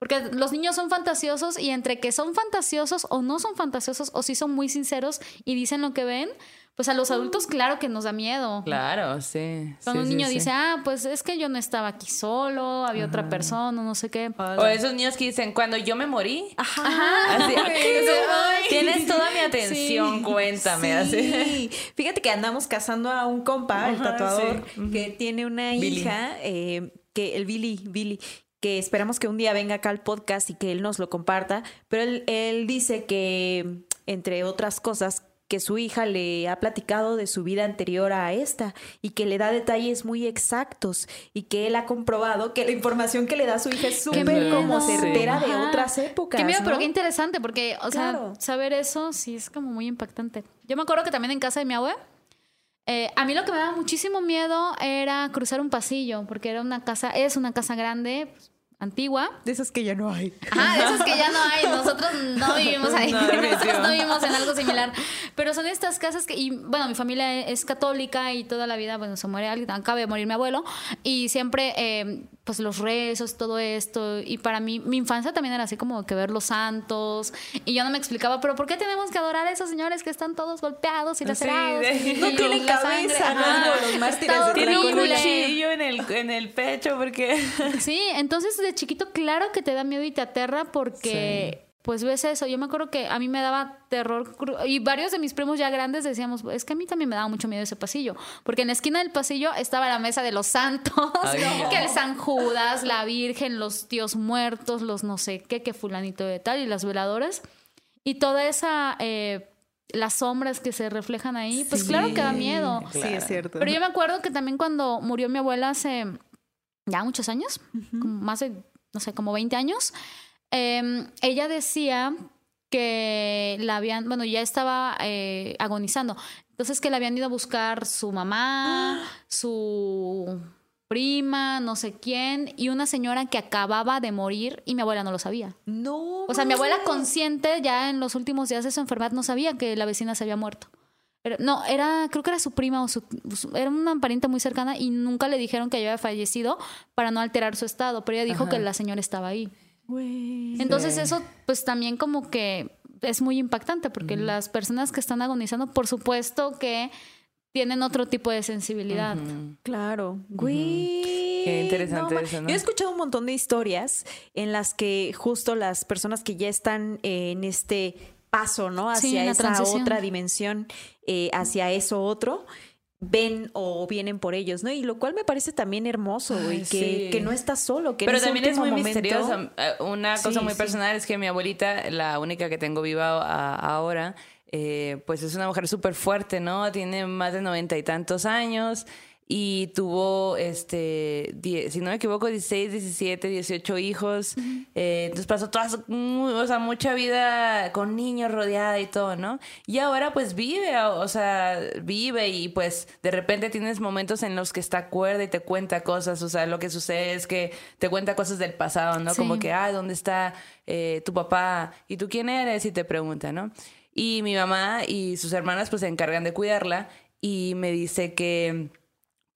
Porque los niños son fantasiosos y entre que son fantasiosos o no son fantasiosos o sí son muy sinceros y dicen lo que ven, pues a los adultos claro que nos da miedo. Claro, sí. Cuando sí, un niño sí. dice, ah, pues es que yo no estaba aquí solo, había otra persona, no sé qué. O esos niños que dicen, cuando yo me morí, Ajá. así, Ay, "Ay, tienes toda mi atención, cuéntame. Así. Sí. Fíjate que andamos casando a un compa, el tatuador, sí. que tiene una Billy. hija, eh, que el Billy, Billy, que esperamos que un día venga acá al podcast y que él nos lo comparta, pero él, él dice que, entre otras cosas, que su hija le ha platicado de su vida anterior a esta y que le da detalles muy exactos y que él ha comprobado que la información que le da su hija es súper como certera de Ajá. otras épocas. Qué miedo, pero qué interesante, porque, o Claro. sea, saber eso sí es como muy impactante. Yo me acuerdo que también en casa de mi abuela, eh, a mí lo que me daba muchísimo miedo era cruzar un pasillo, porque era una casa, es una casa grande, pues, antigua. De esas que ya no hay. Ajá, de esas que ya no hay. Nosotros no vivimos ahí. No, Nosotros no vivimos en algo similar. Pero son estas casas que, y bueno, mi familia es católica y toda la vida, bueno, se muere alguien, acaba de morir mi abuelo. Y siempre, eh, pues los rezos, todo esto. Y para mí, mi infancia también era así como que ver los santos. Y yo no me explicaba, pero ¿por qué tenemos que adorar a esos señores que están todos golpeados y lacerados? de- y- No tienen cabeza, sangre? ¿no? Ajá. Como los mártires de un cuchillo en el, en el pecho porque... Sí, entonces de chiquito, claro que te da miedo y te aterra porque pues ves eso. Yo me acuerdo que a mí me daba terror y varios de mis primos ya grandes decíamos, es que a mí también me daba mucho miedo ese pasillo, porque en la esquina del pasillo estaba la mesa de los santos, Ay, no. que el San Judas, la Virgen, los tíos muertos, los no sé qué, que fulanito de tal y las veladoras y toda esa eh, las sombras que se reflejan ahí, pues Sí. claro que da miedo. Sí, es cierto. Pero yo me acuerdo que también cuando murió mi abuela hace ya muchos años, como más de, no sé, como 20 años, eh, ella decía que la habían, bueno, ya estaba eh, agonizando. Entonces que la habían ido a buscar su mamá, su prima, no sé quién, y una señora que acababa de morir y mi abuela no lo sabía. No. O sea, mi abuela consciente ya en los últimos días de su enfermedad no sabía que la vecina se había muerto. Era- no, era, creo que era su prima o su, su- era una pariente muy cercana y nunca le dijeron que había fallecido para no alterar su estado, pero ella dijo Ajá. que la señora estaba ahí. Entonces Sí. eso pues también como que es muy impactante porque las personas que están agonizando, por supuesto que tienen otro tipo de sensibilidad. Claro, güey. Qué interesante ma- eso, ¿no? Yo he escuchado un montón de historias en las que justo las personas que ya están en este paso, ¿no? Hacia esa transición. otra dimensión, eh, hacia eso otro, ven o vienen por ellos, ¿no? Y lo cual me parece también hermoso, güey, que, sí. que no estás solo, que Pero también es muy momento- misterioso. Eh, Una Sí, cosa muy sí. personal es que mi abuelita, la única que tengo viva a- ahora, eh, pues es una mujer súper fuerte, ¿no? Tiene más de noventa y tantos años y tuvo, este, die- si no me equivoco, 16, 17, 18 hijos. Eh, entonces pasó toda o sea, mucha vida con niños rodeada y todo, ¿no? Y ahora pues vive, o sea, vive y pues de repente tienes momentos en los que está cuerda y te cuenta cosas, o sea, lo que sucede es que te cuenta cosas del pasado, ¿no? Sí. Como que, ah, ¿dónde está eh, tu papá? ¿Y tú quién eres? Y te pregunta, ¿no? Y mi mamá y sus hermanas pues se encargan de cuidarla y me dice que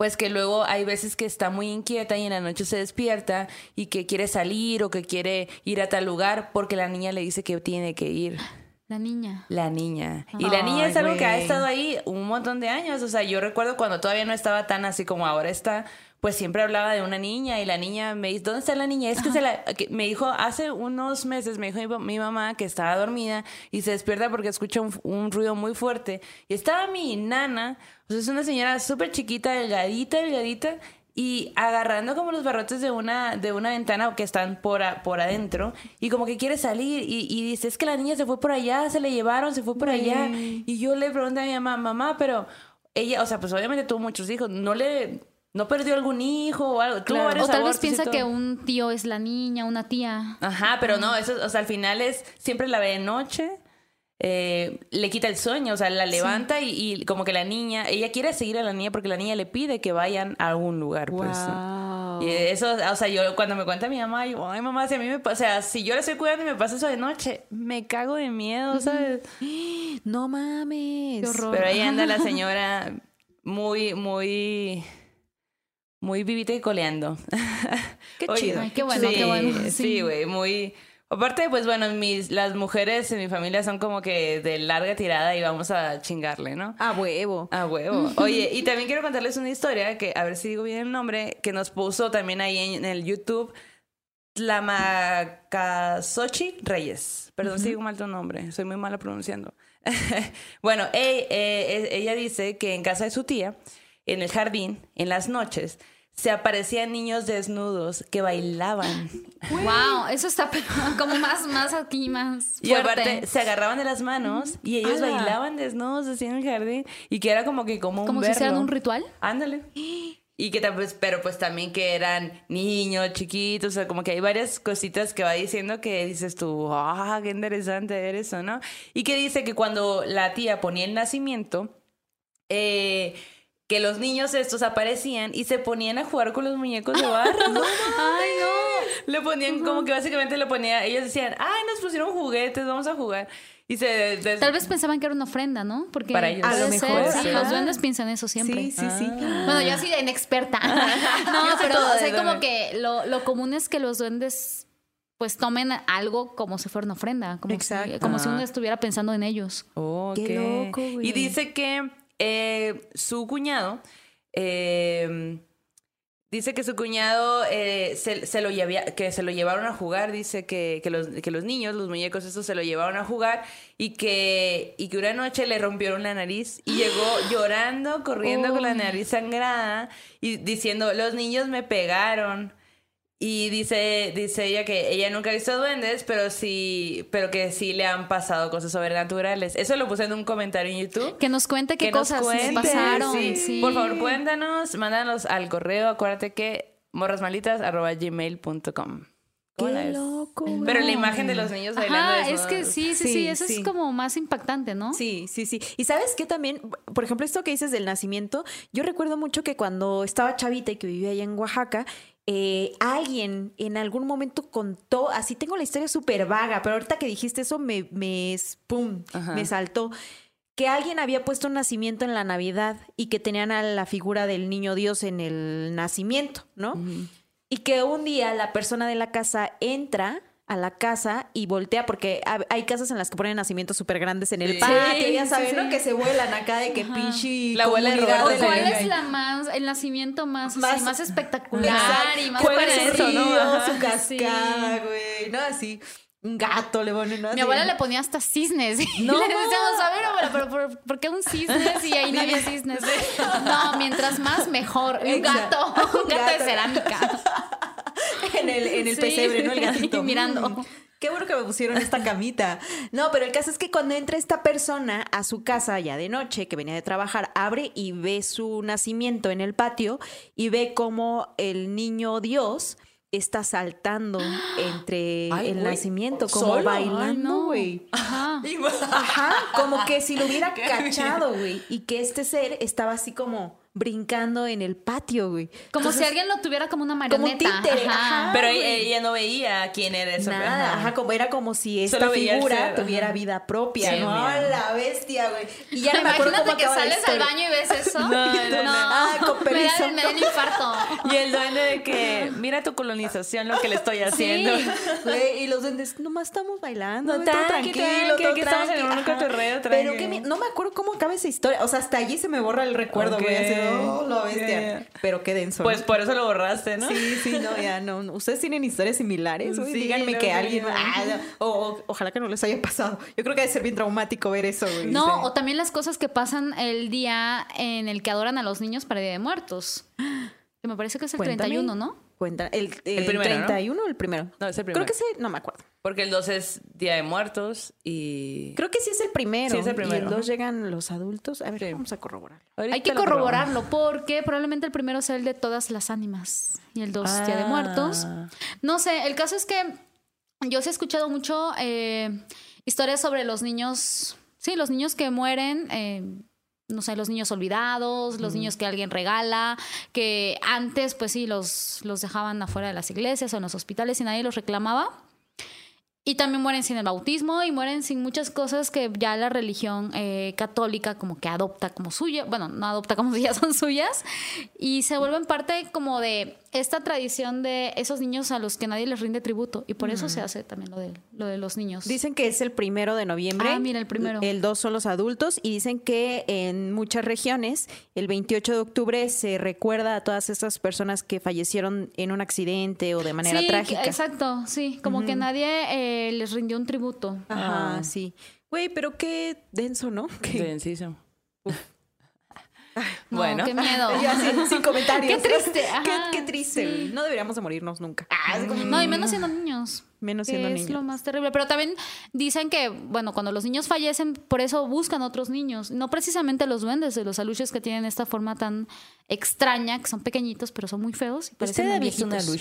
pues que luego hay veces que está muy inquieta y en la noche se despierta y que quiere salir o que quiere ir a tal lugar porque la niña le dice que tiene que ir. La niña. La niña. Y la niña Ay, es algo que ha estado ahí un montón de años. O sea, yo recuerdo cuando todavía no estaba tan así como ahora está, pues siempre hablaba de una niña y la niña me dice, ¿dónde está la niña? Es que se la... que me dijo, hace unos meses me dijo mi, mamá que estaba dormida y se despierta porque escucha un, un ruido muy fuerte. Y estaba mi nana, o sea, es una señora súper chiquita, delgadita, delgadita, y agarrando como los barrotes de una, de una ventana que están por, a- por adentro y como que quiere salir y, y dice, es que la niña se fue por allá, se le llevaron, se fue por allá. Y yo le pregunté a mi mamá, mamá, pero ella, o sea, pues obviamente tuvo muchos hijos, no le, no perdió algún hijo o algo, Claro. O tal vez piensa que un tío es la niña, una tía. Ajá, pero no, eso, o sea, al final es, siempre la ve de noche, eh, le quita el sueño, o sea, la levanta y, y como que la niña, ella quiere seguir a la niña porque la niña le pide que vayan a algún lugar, pues. ¿no? Wow. Y eso, o sea, yo cuando me cuenta mi mamá, yo, ay mamá, si a mí me pasa, o sea, si yo le estoy cuidando y me pasa eso de noche, me cago de miedo, ¿sabes? No mames. Qué horror. Pero ahí anda la señora muy, muy, muy vivita y coleando. Qué Oye, chido. Ay, qué bueno, sí, qué bueno. Sí, Sí. güey, muy... Aparte, pues bueno, mis, las mujeres en mi familia son como que de larga tirada y vamos a chingarle, ¿no? A huevo. A huevo. Oye, y también quiero contarles una historia que, a ver si digo bien el nombre, que nos puso también ahí en, en el YouTube Tlamacasochi Reyes. Perdón si digo mal tu nombre, soy muy mala pronunciando. bueno, e- eh, ella dice que en casa de su tía, en el jardín, en las noches, se aparecían niños desnudos que bailaban. Wow, eso está como más, más aquí, más Y aparte se agarraban de las manos y ellos bailaban desnudos así en el jardín y que era como que como como si hicieran un ritual. Ándale. Y que vez, pero pues también que eran niños, chiquitos, o sea, como que hay varias cositas que va diciendo que dices tú, ah, qué interesante eres eso, ¿no? Y que dice que cuando la tía ponía el nacimiento, eh, que los niños estos aparecían y se ponían a jugar con los muñecos de barro. Ay, no. Le ponían como que básicamente le ponía, ellos decían, ay, nos pusieron juguetes, vamos a jugar. Y se... des- Tal vez pensaban que era una ofrenda, ¿no? Porque Para ellos. A lo mejor, sí, los duendes piensan eso siempre. Sí, sí, sí. Bueno, yo así de inexperta. no, Yo pero o sea, como que lo, lo común es que los duendes pues tomen algo como si fuera una ofrenda, como, si, Exacto. como si uno estuviera pensando en ellos. Ok. Qué loco, güey. Y dice que eh, su cuñado eh, dice que su cuñado eh, se, se lo llevía- que se lo llevaron a jugar, dice que, que los, que los niños, los muñecos estos se lo llevaron a jugar y que, y que una noche le rompieron la nariz y llegó llorando, corriendo con la nariz sangrada y diciendo, los niños me pegaron. Y dice, dice ella que ella nunca ha visto duendes, pero sí, pero que sí le han pasado cosas sobrenaturales. Eso lo puse en un comentario en YouTube. Que nos cuente qué Que nos cosas cuente, pasaron. sí. sí. Por favor, cuéntanos, mándanos al correo, acuérdate que morrasmalitas.gmail.com. ¿Cómo la Qué loco. Pero la imagen de los niños bailando Ajá, es desnudos. que sí, sí, sí, Sí, eso sí. es como más impactante, ¿no? Sí, sí, sí. Y sabes qué también, por ejemplo, esto que dices del nacimiento, yo recuerdo mucho que cuando estaba chavita y que vivía allá en Oaxaca, eh, alguien en algún momento contó, así tengo la historia súper vaga, pero ahorita que dijiste eso me, me, pum, Ajá. me saltó. Que alguien había puesto un nacimiento en la Navidad y que tenían a la figura del niño Dios en el nacimiento, ¿no? Y que un día la persona de la casa entra a la casa y voltea, porque hay casas en las que ponen nacimientos súper grandes en el Sí. patio, ya Sí, sabes, sí, ¿no? Que se vuelan acá de que pinche La abuela de comunidad Roberto de ¿O cuál es la más, el nacimiento más, así, Más- más, espectacular Exacto. y más parecido? eso, ¿no? Ajá. su cascada, güey, ¿no? Así, un gato le ponen, ¿no? Mi abuela le ponía hasta cisnes. Y No. le decíamos, a ver, abuela, pero ¿por, por qué un cisnes y ahí no había cisnes? No, mientras más, mejor. Un gato, un gato de cerámica. en el, en el Sí. pesebre, ¿no? El gatito. Y mirando. Mm, Qué bueno que me pusieron esta camita. No, pero el caso es que cuando entra esta persona a su casa ya de noche, que venía de trabajar, abre y ve su nacimiento en el patio y ve cómo el niño Dios está saltando entre Ay, el nacimiento, como bailando, no. güey. Ajá. Ajá, como que si lo hubiera cachado, güey. Y que este ser estaba así como brincando en el patio, güey. Como Entonces, si alguien lo tuviera como una Como un marioneta. títere, ajá. Pero ella, ella no veía quién era eso. Nada, ajá. como era como si esta figura ser, ajá. tuviera vida propia, Sí, ¿no? miedo. ¡A la bestia, güey! Y ya me acuerdo Imagínate cómo que sales al baño y ves eso. No, no, no. Ah, con me, permiso. da, me da un infarto. Y el duende de que, mira tu colonización, lo que le estoy haciendo. Güey, y los duendes, nomás estamos bailando, No, todo tranqui, tranquilo, tranqui, todo aquí estamos en un cotorreo, Pero que mi- no me acuerdo cómo acaba esa historia, o sea, hasta allí se me borra el recuerdo, güey, Oh, la bestia. yeah. Pero qué denso. Pues ¿no? por eso lo borraste, ¿no? Sí, sí, no, ya no. ¿Ustedes tienen historias similares? Sí, Díganme no, que alguien. no. Ah, o, o- ojalá que no les haya pasado. Yo creo que debe ser bien traumático ver eso, güey. No, Sí. o también las cosas que pasan el día en el que adoran a los niños para Día de Muertos. Que me parece que es el Cuéntame. 31, ¿no? Cuenta, ¿El, el, primero, ¿no? 31 o el primero? No, es el Creo primero. que sí, no me acuerdo. Porque el 2 es Día de Muertos y... Creo que sí es el primero. Sí, es el Y primero. el 2 llegan los adultos. A ver, Sí. vamos a corroborar. Ahorita Hay que lo corroborarlo porque probablemente el primero sea el de todas las ánimas y el dos Día de Ah. Muertos. No sé, el caso es que yo sí he escuchado mucho eh, historias sobre los niños, sí, los niños que mueren. eh, no sé, los niños olvidados, los niños que alguien regala, que antes, pues sí, los, los dejaban afuera de las iglesias o en los hospitales y nadie los reclamaba. Y también mueren sin el bautismo y mueren sin muchas cosas que ya la religión eh, católica como que adopta como suya. Bueno, no adopta como si ya son suyas. Y se vuelven parte como de esta tradición de esos niños a los que nadie les rinde tributo. Y por eso se hace también lo de, lo de los niños. Dicen que es el primero de noviembre. Ah, mira, el primero. El 2 son los adultos. Y dicen que en muchas regiones, el 28 de octubre se recuerda a todas estas personas que fallecieron en un accidente o de manera sí, trágica. exacto, sí. Como que nadie eh, les rindió un tributo. Ajá, Ah. sí. Güey, pero qué denso, ¿no? Qué- Densísimo. No, Bueno. qué miedo. Ya, sin, sin comentarios. Qué triste, Qué, ajá, qué triste. sí. No deberíamos de morirnos nunca. Ah, es como- No, y menos siendo niños. Menos siendo es niños. lo más terrible. Pero también dicen que, bueno, cuando los niños fallecen, por eso buscan otros niños. No precisamente los duendes de los aluches que tienen esta forma tan extraña, que son pequeñitos, pero son muy feos y parecen ¿Usted ha visto una viejitos.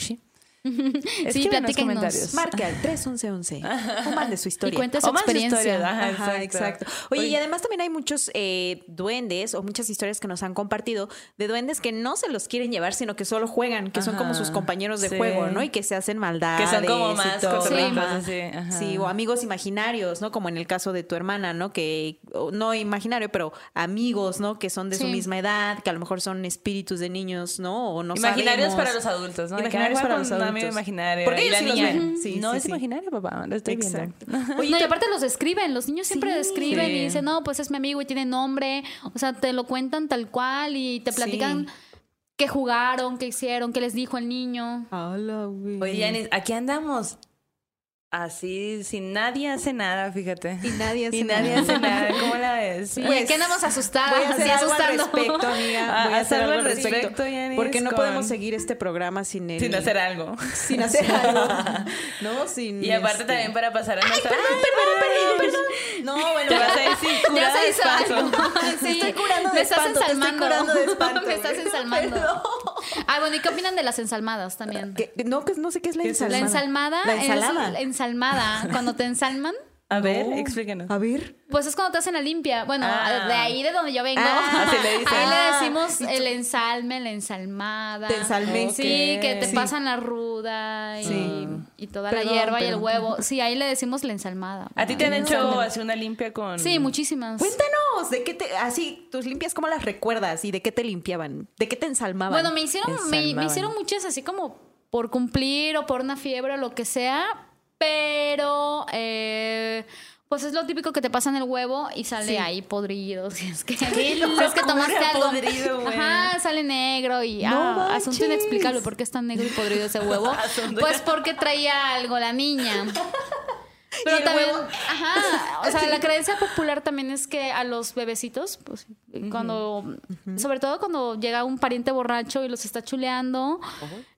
Sí, platíquenos. comentarios. Marque al 31111 o mande su historia. Y cuente su O experiencia. historias, ajá, Ajá, exacto. exacto. Oye, Oye. y además también hay muchos eh, duendes o muchas historias que nos han compartido de duendes que no se los quieren llevar, sino que solo juegan, que son como sus compañeros de sí. juego, ¿no? Y que se hacen maldades. Que son como más así, ajá. Sí, o amigos imaginarios, ¿no? Como en el caso de tu hermana, ¿no? Que, no imaginario, pero amigos, ¿no? Que son de su Sí. misma edad, que a lo mejor son espíritus de niños, ¿no? O no Imaginarios sabemos. para los adultos, ¿no? Imaginarios para los un amigo imaginario. Porque la ellos sí los niña, ven. Sí, no sí, es sí. imaginario, papá, lo estoy Exacto. viendo. Oye, no, y te- aparte los describen, los niños siempre Sí. describen y dicen, no, pues es mi amigo y tiene nombre, o sea, te lo cuentan tal cual y te platican Sí. qué jugaron, qué hicieron, qué les dijo el niño. Hola, güey. Oye, Yanis, aquí andamos. Así, sin nadie hace nada, fíjate. Y nadie hace Y nadie nada. hace nada. ¿Cómo la ves? Sí, Pues, ¿qué andamos asustadas? Voy a hacer así algo al asustando. respecto, amiga. Voy a haz hacer algo algo al al respecto. respecto, Yanis, Porque no con- podemos seguir este programa sin el... Sin hacer algo. sin hacer algo. No, sin... Y aparte este- también para pasar a nuestra... Perdón, perdón, perdón, perdón. No, bueno, Te vas a decir, Ya curada se de hizo espanto. algo. Sí. estoy curando de Me estás espanto, te estoy ensalmando. curando de espanto, Me estás ensalmando. Perdón. Ay, bueno, ¿y qué opinan de las ensalmadas también? No, que no sé qué es la ¿Qué es eso? La ensalmada. ensalmada La ensalada. es la ensalmada. Cuando te ensalman, A ver, No. explícanos. A ver. pues es cuando te hacen la limpia. Bueno, Ah. de ahí de donde yo vengo. Ah, así le dicen. Ahí le Ah. decimos el ensalme, la ensalmada. Te ensalmé. Sí, Ok. que te Sí. pasan la ruda y, Sí. y toda Perdón, la hierba y el huevo. Sí, ahí le decimos la ensalmada. ¿A ti te han hecho ensalme. así una limpia con...? Sí, muchísimas. Cuéntanos, ¿de qué te... Así, tus limpias, ¿cómo las recuerdas? ¿Y de qué te limpiaban? ¿De qué te ensalmaban? Bueno, me hicieron, me, me hicieron muchas así como por cumplir o por una fiebre o lo que sea, pero eh, pues es lo típico que te pasa en el huevo y sale Sí. ahí podrido. Si es que, ¡Qué si es que tomaste algo. podrido! Ajá, sale negro y No ah, asunto inexplicable. ¿Por qué es tan negro y podrido ese huevo? Pues porque traía algo la niña. Pero ¿Y el también, huevo? ajá, o sea, la creencia popular también es que a los bebecitos, pues, cuando, sobre todo cuando llega un pariente borracho y los está chuleando,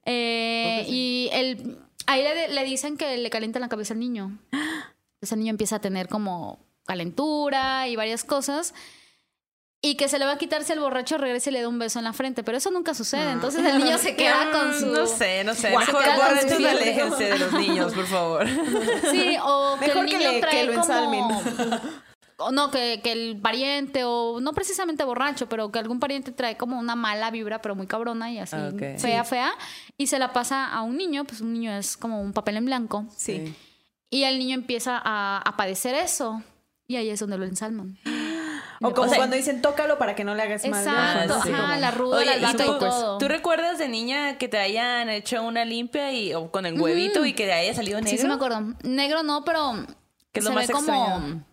eh, y el, ahí le, le dicen que le calientan la cabeza al niño. El niño empieza a tener como calentura y varias cosas. Y que se le va a quitar si el borracho regresa y le da un beso en la frente, pero eso nunca sucede. Entonces el niño se queda con su... No sé, no sé. Mejor borrachos, aléjense de los niños, por favor. Sí, o que Mejor el que niño le- trae que lo como- ensalmen. O no, que, que el pariente, o no precisamente borracho, pero que algún pariente trae como una mala vibra, pero muy cabrona y así Ah, ok. fea, fea, y se la pasa a un niño, pues un niño es como un papel en blanco, Sí. y el niño empieza a, a padecer eso, y ahí es donde lo ensalman. O como O sea- cuando dicen tócalo para que no le hagas mal. Exacto, sí. ajá, la ruda, Oye, la ¿y tú, y todo. ¿tú recuerdas de niña que te hayan hecho una limpia y, o con el huevito y que de haya salido negro? Sí, sí me acuerdo. Negro no, pero ¿Qué es lo se más ve como...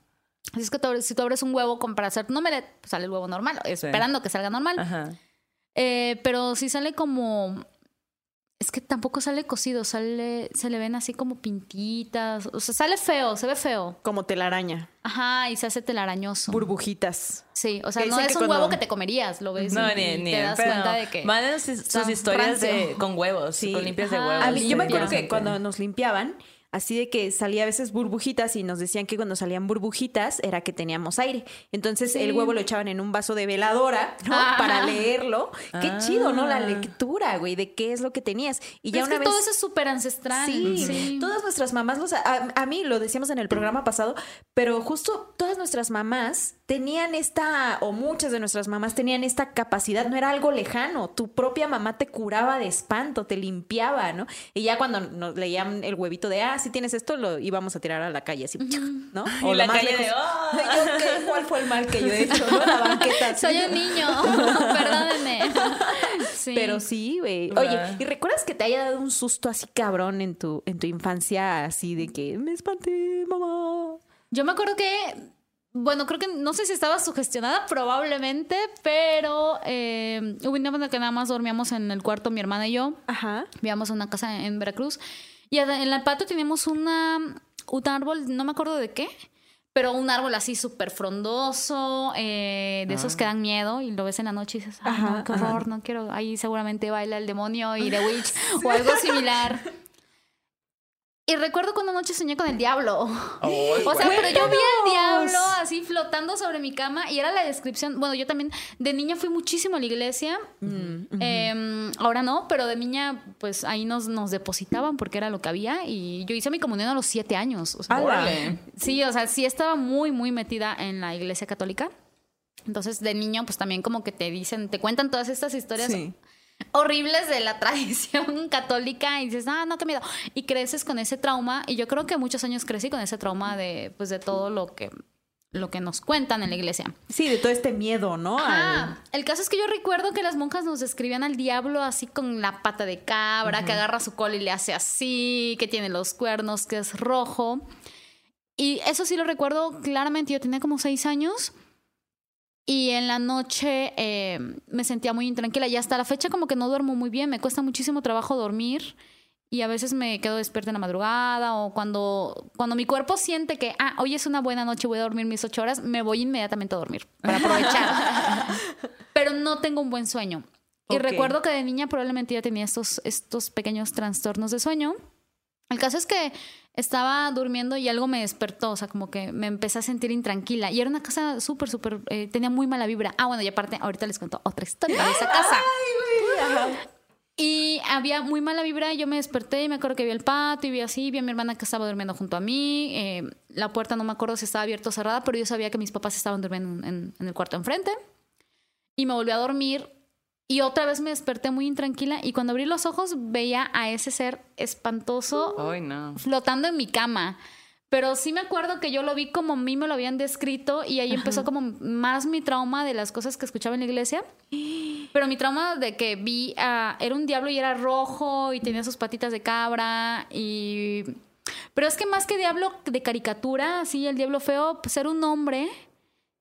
extraño? Es que tú abres- si tú abres un huevo como para hacer un omelette, pues sale el huevo normal, esperando que salga normal. Ajá. Eh, pero sí sale como. Es que tampoco sale cocido, sale, se le ven así como pintitas. O sea, sale feo, se ve feo. Como telaraña. Ajá, y se hace telarañoso. Burbujitas. Sí, o sea, no es un cuando- huevo que te comerías, lo ves. No, y, ni, ni te das pero cuenta de que. Manden sus, historias de, con huevos, Sí. con limpias de huevos. A mí, yo me acuerdo que cuando nos limpiaban, así de que salía a veces burbujitas y nos decían que cuando salían burbujitas era que teníamos aire. Entonces el huevo lo echaban en un vaso de veladora, ¿no? Ah. Para leerlo. Qué Ah. chido, ¿no? La lectura, güey, de qué es lo que tenías. Y Pero ya es una que vez... todo eso es súper ancestral. Sí, todas nuestras mamás, los, a, a mí lo decíamos en el programa pasado, pero justo todas nuestras mamás tenían esta, o muchas de nuestras mamás tenían esta capacidad, no era algo lejano, tu propia mamá te curaba de espanto, te limpiaba, ¿no? Y ya cuando nos leían el huevito de, ah, si tienes esto, lo íbamos a tirar a la calle, así, ¿no? Y lo la más calle de, lejos- "Oh". Yo, ¿qué? ¿Cuál fue el mal que yo he hecho, no? La banqueta. así. Soy un niño, perdónenme. Sí. Pero sí, güey. Oye, ¿y recuerdas que te haya dado un susto así cabrón en tu, en tu infancia, así de que me espanté, mamá? Yo me acuerdo que, bueno, creo que no sé si estaba sugestionada, probablemente, pero eh, hubo un día en el que nada más dormíamos en el cuarto mi hermana y yo. Ajá. Vivíamos en una casa en Veracruz. Y en el patio teníamos una, un árbol, no me acuerdo de qué, pero un árbol así súper frondoso, eh, de esos que dan miedo y lo ves en la noche y dices, ay, Ajá, no, qué ajá. horror, no quiero. Ahí seguramente baila el demonio y The Witch o algo similar. Y recuerdo cuando anoche soñé con el diablo. O sea, pero yo vi al diablo así flotando sobre mi cama y era la descripción. Bueno, yo también de niña fui muchísimo a la iglesia. Eh, ahora no, pero de niña, pues ahí nos, nos depositaban porque era lo que había. Y yo hice mi comunión a los siete años. O sea, Ala. Órale. Sí, o sea, sí estaba muy, muy metida en la iglesia católica. Entonces, de niño, pues también como que te dicen, te cuentan todas estas historias Sí. Horribles de la tradición católica y dices, ah, no, qué miedo. Y creces con ese trauma y yo creo que muchos años crecí con ese trauma de, pues, de todo lo que, lo que nos cuentan en la iglesia. Sí, de todo este miedo, ¿no? Ah, el caso es que yo recuerdo que las monjas nos describían al diablo así con la pata de cabra, que agarra su cola y le hace así, que tiene los cuernos, que es rojo. Y eso sí lo recuerdo claramente, yo tenía como seis años. Y en la noche eh, me sentía muy intranquila y hasta la fecha como que no duermo muy bien, me cuesta muchísimo trabajo dormir y a veces me quedo despierta en la madrugada o cuando, cuando mi cuerpo siente que, ah, hoy es una buena noche, voy a dormir mis ocho horas, me voy inmediatamente a dormir para aprovechar. Pero no tengo un buen sueño. Y recuerdo que de niña probablemente ya tenía estos, estos pequeños trastornos de sueño. El caso es que estaba durmiendo y algo me despertó, o sea, como que me empecé a sentir intranquila. Y era una casa súper, súper, eh, tenía muy mala vibra. Ah, bueno, y aparte, ahorita les cuento otra historia de esa casa. Y había muy mala vibra y yo me desperté y me acuerdo que vi el patio y vi así, vi a mi hermana que estaba durmiendo junto a mí. eh, la puerta no me acuerdo si estaba abierta o cerrada, pero yo sabía que mis papás estaban durmiendo en, en- en el cuarto enfrente. Y me volví a dormir y otra vez me desperté muy intranquila y cuando abrí los ojos veía a ese ser espantoso no. flotando en mi cama. Pero sí me acuerdo que yo lo vi como a mí me lo habían descrito y ahí empezó como más mi trauma de las cosas que escuchaba en la iglesia. Pero mi trauma de que vi a... Era un diablo y era rojo y tenía sus patitas de cabra y... Pero es que más que diablo de caricatura, así el diablo feo, pues era un hombre.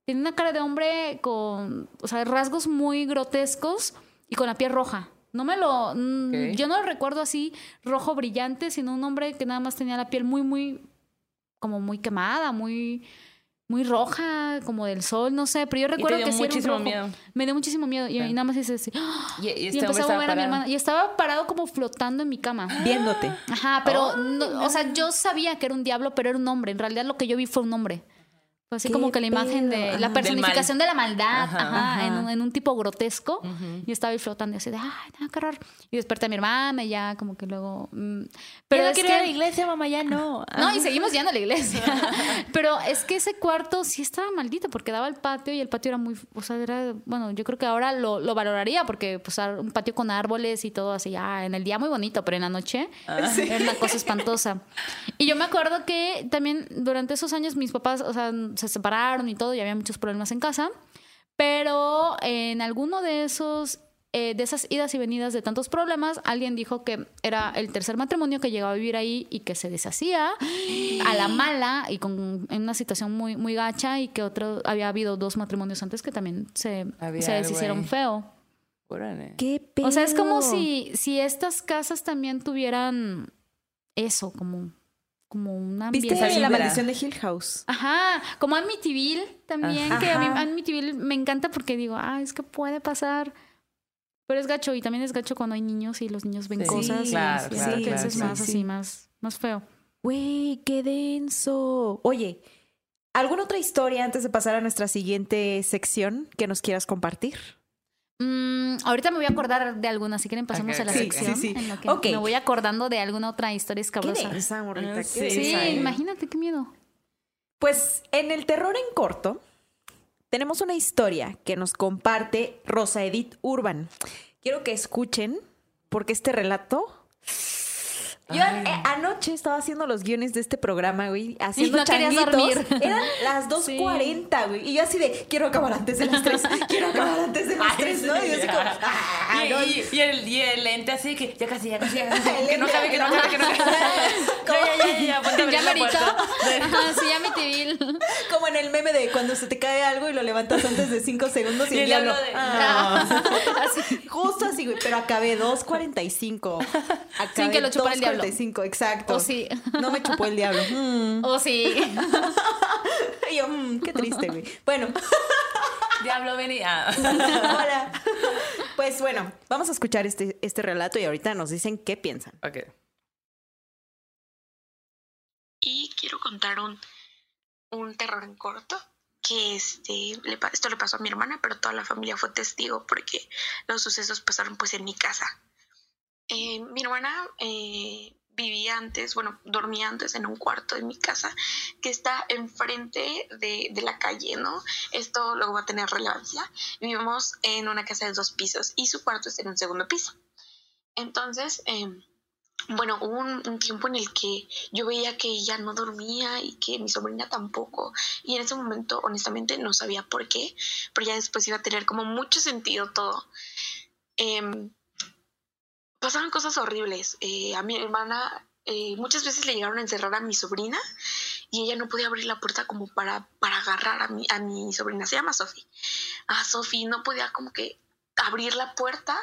Tenía una cara de hombre con, o sea, rasgos muy grotescos y con la piel roja. No me lo, yo no lo recuerdo así rojo brillante, sino un hombre que nada más tenía la piel muy, muy, como muy quemada, muy, muy roja, como del sol, no sé. Pero yo recuerdo dio que sí era un muchísimo rojo. miedo. Me dio muchísimo miedo y, y nada más hice así. Y, y Y, este a mover a mi hermana y estaba parado como flotando en mi cama. Viéndote. Ajá, pero, no- o sea, yo sabía que era un diablo, pero era un hombre. En realidad lo que yo vi fue un hombre. Así ¿Qué como que la imagen pedo? de la personificación de la maldad, Ajá. ajá, En, un, en un tipo grotesco. Ujú. Y estaba ahí flotando así de, ay, no, qué horror. Y desperté a mi hermana y ya como que luego... mm, pero es que... iglesia, mamá, ya no. No, y seguimos yendo a la iglesia. Pero es que ese cuarto sí estaba maldito porque daba al patio y el patio era muy, o sea, era, bueno, yo creo que ahora lo, lo valoraría porque pues un patio con árboles y todo así, ah, en el día muy bonito, pero en la noche era una cosa espantosa. Y yo me acuerdo que también durante esos años mis papás, o sea, se separaron y todo y había muchos problemas en casa, pero en alguno de esos eh, de esas idas y venidas de tantos problemas, alguien dijo que era el tercer matrimonio que llegaba a vivir ahí y que se deshacía a la mala y con en una situación muy muy gacha y que otro había habido dos matrimonios antes que también se, Había se deshicieron ahí. feo. ¿Qué pedo? O sea, es como si, si estas casas también tuvieran eso, como, como una ¿Viste Esa la maldición de Hill House? Ajá, como Amityville también, Ajá. que a mí. Amityville me encanta porque digo, ah, es que puede pasar. Pero es gacho y también es gacho cuando hay niños y los niños ven Sí, cosas. claro, claro, que claro, es más Sí. así, más, más feo. Güey, qué denso. Oye, ¿alguna otra historia antes de pasar a nuestra siguiente sección que nos quieras compartir? Mm, ahorita me voy a acordar de alguna, si quieren pasamos a la sí, sección. sí, sí. En lo que Ok. me voy acordando de alguna otra historia Qué escabrosa. densa, morrita, Ah, qué sí. Densa, ¿eh? imagínate qué miedo. Pues en el terror en corto tenemos una historia que nos comparte Rosa Edith Urban. Quiero que escuchen porque este relato... Yo Ay. eh, anoche estaba haciendo los guiones de este programa, güey, haciendo no querías changuitos. dormir. Eran las 2.40, güey. Y yo así de, quiero acabar antes de las 3, quiero acabar antes de las 3, ¿no? Y yo así como, ah, y, no. y- y el, y el lente así que ya casi, ya casi, ya casi. Que no cabe, que no cabe, que no cabe. Ya, ya, ya, ya, ponte a abrir Ya la sí, Amityville. Como en el meme de cuando se te cae algo y lo levantas antes de 5 segundos y, Y el diablo... de- ah. Así. Justo así, güey, pero acabé 2.45. Acabé Sin que lo chupara el diablo. 2.45, exacto. O sí. No me chupó el diablo. Mm. O sí. Y yo, mm, qué triste, güey. Bueno, Diablo venía. hola. Pues bueno, vamos a escuchar este, este relato y ahorita nos dicen qué piensan. Ok. y quiero contar un, un terror en corto que este le esto le pasó a mi hermana pero toda la familia fue testigo porque los sucesos pasaron pues en mi casa Eh, mi hermana eh, vivía antes bueno dormía antes en un cuarto de mi casa que está enfrente de, de la calle no esto luego va a tener relevancia vivimos en una casa de dos pisos y su cuarto está en un segundo piso entonces em, bueno, hubo un, tiempo en el que yo veía que ella no dormía y que mi sobrina tampoco. Y en ese momento, honestamente, no sabía por qué, pero ya después iba a tener como mucho sentido todo. Em, pasaron cosas horribles. Eh, a mi hermana eh, muchas veces le llegaron a encerrar a mi sobrina y ella no podía abrir la puerta como para, para agarrar a mi, a mi sobrina, se llama Sofi. A Sofi no podía como que abrir la puerta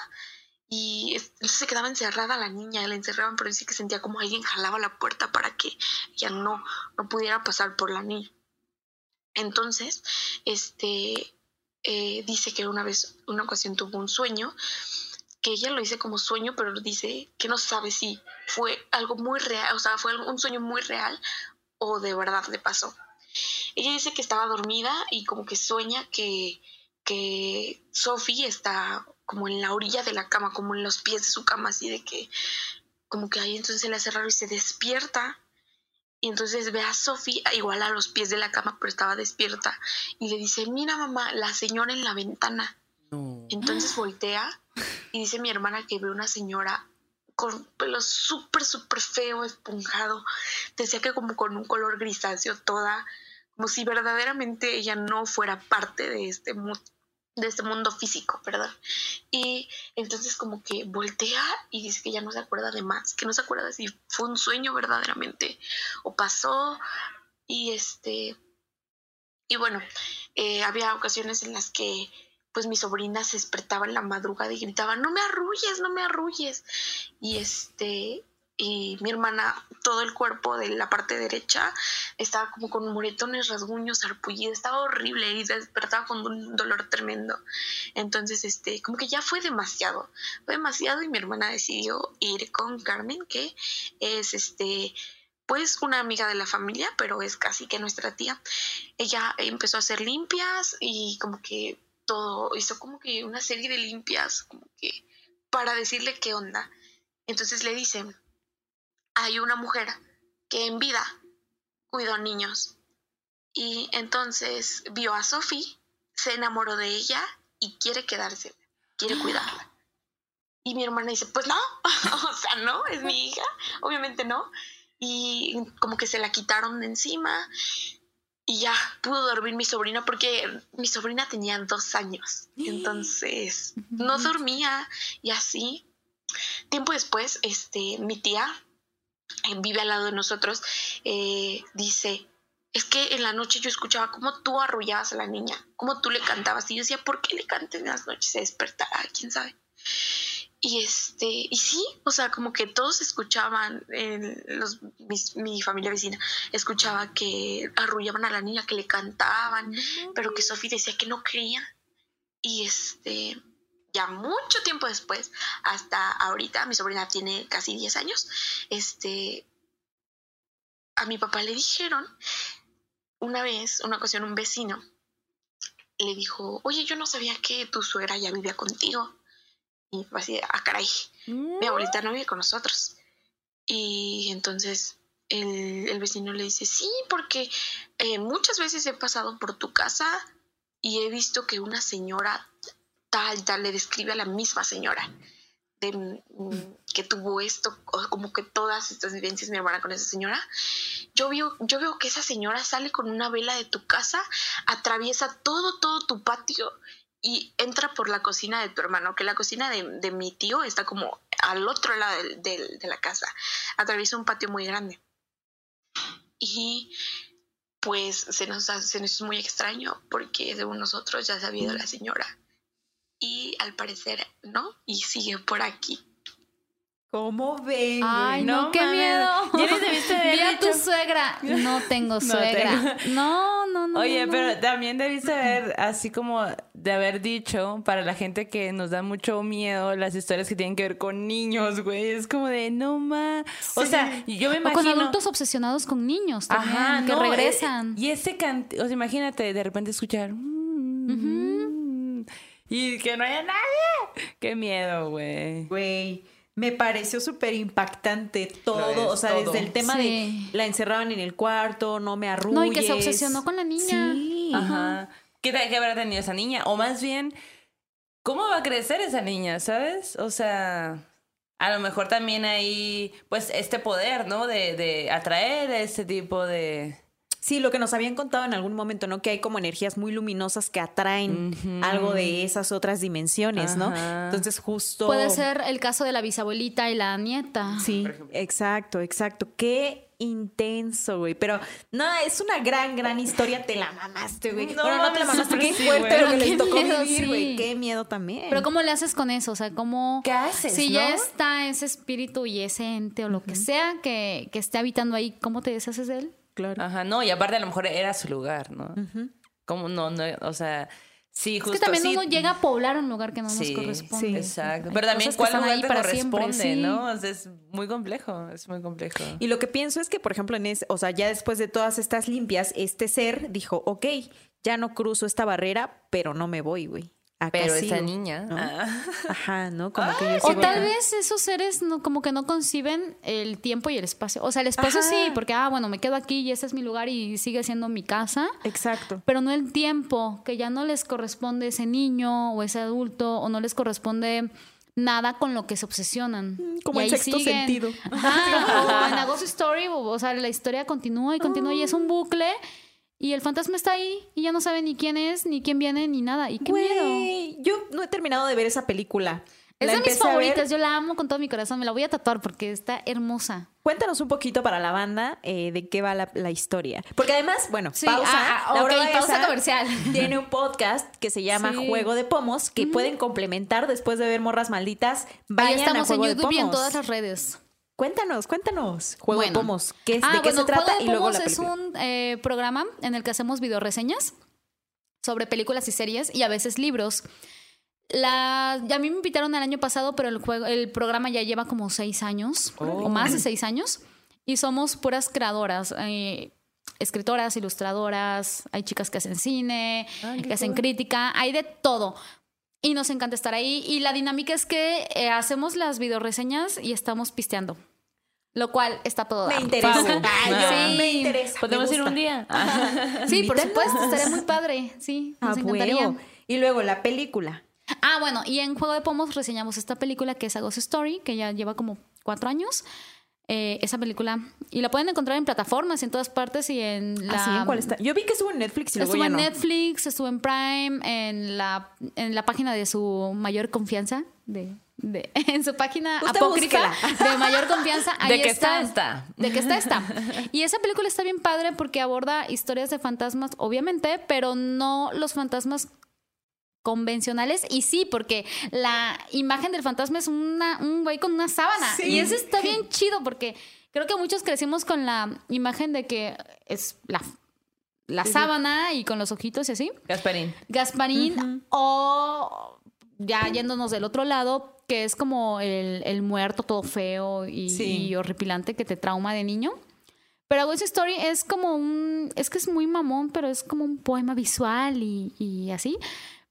y se quedaba encerrada la niña, la encerraban, pero sí que sentía como alguien jalaba la puerta para que ella no, no pudiera pasar por la niña. Entonces, este, eh, dice que una vez, una ocasión tuvo un sueño, que ella lo dice como sueño, pero dice que no sabe si fue algo muy real, o sea, fue un sueño muy real o de verdad le pasó. Ella dice que estaba dormida y como que sueña que, que Sophie está como en la orilla de la cama, como en los pies de su cama, así de que como que ahí entonces se le hace raro y se despierta y entonces ve a Sophie igual a los pies de la cama, pero estaba despierta. Y le dice, mira mamá, la señora en la ventana. Entonces voltea y dice mi hermana que ve una señora con pelo súper, súper feo, esponjado. Decía que como con un color grisáceo toda, como si verdaderamente ella no fuera parte de este mundo de este mundo físico, ¿verdad? Y entonces como que voltea y dice que ya no se acuerda de más, que no se acuerda si fue un sueño verdaderamente o pasó y este y bueno, eh, había ocasiones en las que pues mi sobrina se despertaba en la madrugada y gritaba, no me arrulles, no me arrulles. Y este, y mi hermana, todo el cuerpo de la parte derecha estaba como con moretones, rasguños, arpullido, estaba horrible y despertaba con un dolor tremendo. Entonces, este, como que ya fue demasiado, fue demasiado y mi hermana decidió ir con Carmen, que es este, pues una amiga de la familia, pero es casi que nuestra tía. Ella empezó a hacer limpias y como que todo, hizo como que una serie de limpias, como que para decirle qué onda. Entonces le dicen, hay una mujer que en vida cuidó niños. Y entonces vio a Sophie, se enamoró de ella y quiere quedarse, quiere cuidarla. Y mi hermana dice, pues no, o sea, no, es mi hija, obviamente no. Y como que se la quitaron de encima y ya pudo dormir mi sobrina porque mi sobrina tenía dos años. Entonces no dormía y así. Tiempo después, este, mi tía vive al lado de nosotros, eh, dice, es que en la noche yo escuchaba cómo tú arrullabas a la niña, cómo tú le cantabas. Y yo decía, ¿por qué le canté en las noches? Se despertará, quién sabe. Y este, y sí, o sea, como que todos escuchaban, los, mi familia vecina escuchaba que arrullaban a la niña, que le cantaban, pero que Sofía decía que no creía. Y este, ya mucho tiempo después, hasta ahorita, mi sobrina tiene casi 10 años, este, a mi papá le dijeron, una vez, una ocasión, un vecino le dijo, oye, yo no sabía que tu suegra ya vivía contigo. Y fue así, ah, caray, mi mm. abuelita no vive con nosotros. Y entonces el, el vecino le dice, sí, porque eh, muchas veces he pasado por tu casa y he visto que una señora tal, tal, le describe a la misma señora de, mm, que tuvo esto, como que todas estas vivencias mi hermana con esa señora. Yo veo, yo veo que esa señora sale con una vela de tu casa, atraviesa todo, todo tu patio y entra por la cocina de tu hermano, que la cocina de, mi tío está como al otro lado de, la casa. Atraviesa un patio muy grande. Y pues se nos, se nos muy extraño porque según nosotros ya se ha ido la señora y al parecer no, y sigue por aquí. ¿Cómo ven? Ay, no, qué miedo. ¿Ya tu suegra. No tengo suegra. No, no, no. Oye, pero también debiste haber, así como de haber dicho, para la gente que nos da mucho miedo las historias que tienen que ver con niños, güey. Es como de, no más. O sea, yo me imagino. O con adultos obsesionados con niños también, Ajá, que regresan. y ese cant... O sea, imagínate de repente escuchar. Y que no haya nadie. Qué miedo, güey. Güey. Me pareció súper impactante todo, o sea, desde el tema de la encerraban en el cuarto, no me arrulles. No, y que se obsesionó con la niña. Sí. Ajá. ¿Qué, ¿Qué habrá tenido esa niña? O más bien, ¿cómo va a crecer esa niña, sabes? O sea, a lo mejor también hay, pues, este poder, ¿no? De, de atraer a ese tipo de Sí, lo que nos habían contado en algún momento, ¿no? Que hay como energías muy luminosas que atraen algo de esas otras dimensiones, ¿no? Entonces, justo. Puede ser el caso de la bisabuelita y la nieta. Sí, exacto, exacto. Qué intenso, güey. Pero no, es una gran, gran historia. Te la mamaste, güey. No Bueno, no te la mamaste. Qué sí, fuerte lo que Qué les tocó miedo, vivir, güey. sí. Qué miedo también. Pero ¿cómo le haces con eso? O sea, ¿cómo... ¿Qué haces, Si no? ya está ese espíritu y ese ente o lo que sea que, que esté habitando ahí, ¿cómo te deshaces de él? Claro. Ajá, no, y aparte a lo mejor era su lugar, ¿no? ¿Cómo no, no? O sea, sí, Es justo que también sí, uno llega a poblar un lugar que no sí, nos corresponde. sí. Exacto. Pero también cuál lugar te para corresponde, siempre, sí. ¿no? O sea, es muy complejo, es muy complejo. Y lo que pienso es que, por ejemplo, en ese, o sea, ya después de todas estas limpias, este ser dijo, ok, ya no cruzo esta barrera, pero no me voy, güey. Acá Pero sigo", esa niña. ¿no? ah. Ajá, ¿no? Como que yo O sigo tal acá. vez esos seres no, como que no conciben el tiempo y el espacio. O sea, el espacio Ajá. sí, porque, ah, bueno, me quedo aquí y este es mi lugar y sigue siendo mi casa. Exacto. Pero no el tiempo, que ya no les corresponde ese niño o ese adulto, o no les corresponde nada con lo que se obsesionan. Mm, como Y ahí sexto siguen. sentido. Ajá, o en Story, o, o sea, la historia continúa y continúa y es un bucle. Y el fantasma está ahí y ya no sabe ni quién es, ni quién viene, ni nada. Y qué miedo. Yo no he terminado de ver esa película. Es La de mis favoritas, yo la amo con todo mi corazón, me la voy a tatuar porque está hermosa. Cuéntanos un poquito para la banda eh, de qué va la, la historia. Porque además, bueno, Sí, pausa. ah, ah, Laura ok, pausa comercial. Tiene un podcast que se llama Sí. Juego de Pomos, que pueden complementar después de ver Morras Malditas. Ahí Vayan estamos a en Juego YouTube de y en todas las redes. Cuéntanos, cuéntanos. Juego Bueno. de Pomos. ¿Qué Ah, ¿De qué bueno, se trata? Juego de y luego la Pomos es película. un eh, programa en el que hacemos videoreseñas sobre películas y series y a veces libros. La, a mí me invitaron el año pasado, pero el, juego, el programa ya lleva como seis años o más de seis años y somos puras creadoras. eh, escritoras, ilustradoras, hay chicas que hacen cine, que hacen crítica, hay de todo. Y nos encanta estar ahí. Y la dinámica es que eh, hacemos las videoreseñas y estamos pisteando. Lo cual está todo. Me interesa. Ay, Ah. yo- me interesa. Podemos me ir un día. Sí, por supuesto, estaría muy padre. Sí, Ah, nos encantaría. huevo. Y luego la película. Ah, bueno, y en Juego de Pomos reseñamos esta película que es A Ghost Story, que ya lleva como cuatro años. Eh, esa película. Y la pueden encontrar en plataformas, en todas partes y en la. ¿Así? ¿En cuál está? Yo vi que estuvo en Netflix y Estuvo en no. Netflix, estuvo en Prime, en la, en la página de su mayor confianza, de, de- en su página Usted apócrifa búsquela. de mayor confianza. Ahí De que está, está. De que está, está. Y esa película está bien padre porque aborda historias de fantasmas, obviamente, pero no los fantasmas convencionales y sí, porque la imagen del fantasma es una, un güey con una sábana Sí. y eso está bien chido porque creo que muchos crecimos con la imagen de que es la, la sábana y con los ojitos y así. Gasparín. Gasparín o ya yéndonos del otro lado, que es como el, el muerto todo feo y, Sí. y horripilante que te trauma de niño. Pero Ghost Story es como un, es que es muy mamón, pero es como un poema visual y, y así.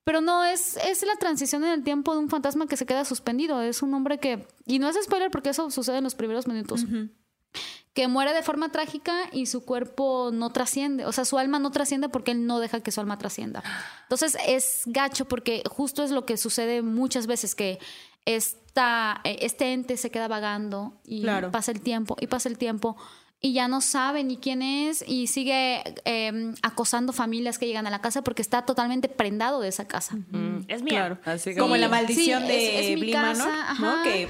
Pero no, es, es la transición en el tiempo de un fantasma que se queda suspendido. Es un hombre que, y no es spoiler porque eso sucede en los primeros minutos, que muere de forma trágica y su cuerpo no trasciende. O sea, su alma no trasciende porque él no deja que su alma trascienda. Entonces es gacho porque justo es lo que sucede muchas veces que esta, eh, este ente se queda vagando y Claro. pasa el tiempo y pasa el tiempo y ya no sabe ni quién es y sigue eh, acosando familias que llegan a la casa porque está totalmente prendado de esa casa. Mm, es mía. Así Como que- la maldición sí, de es- mi casa, ¿no? Que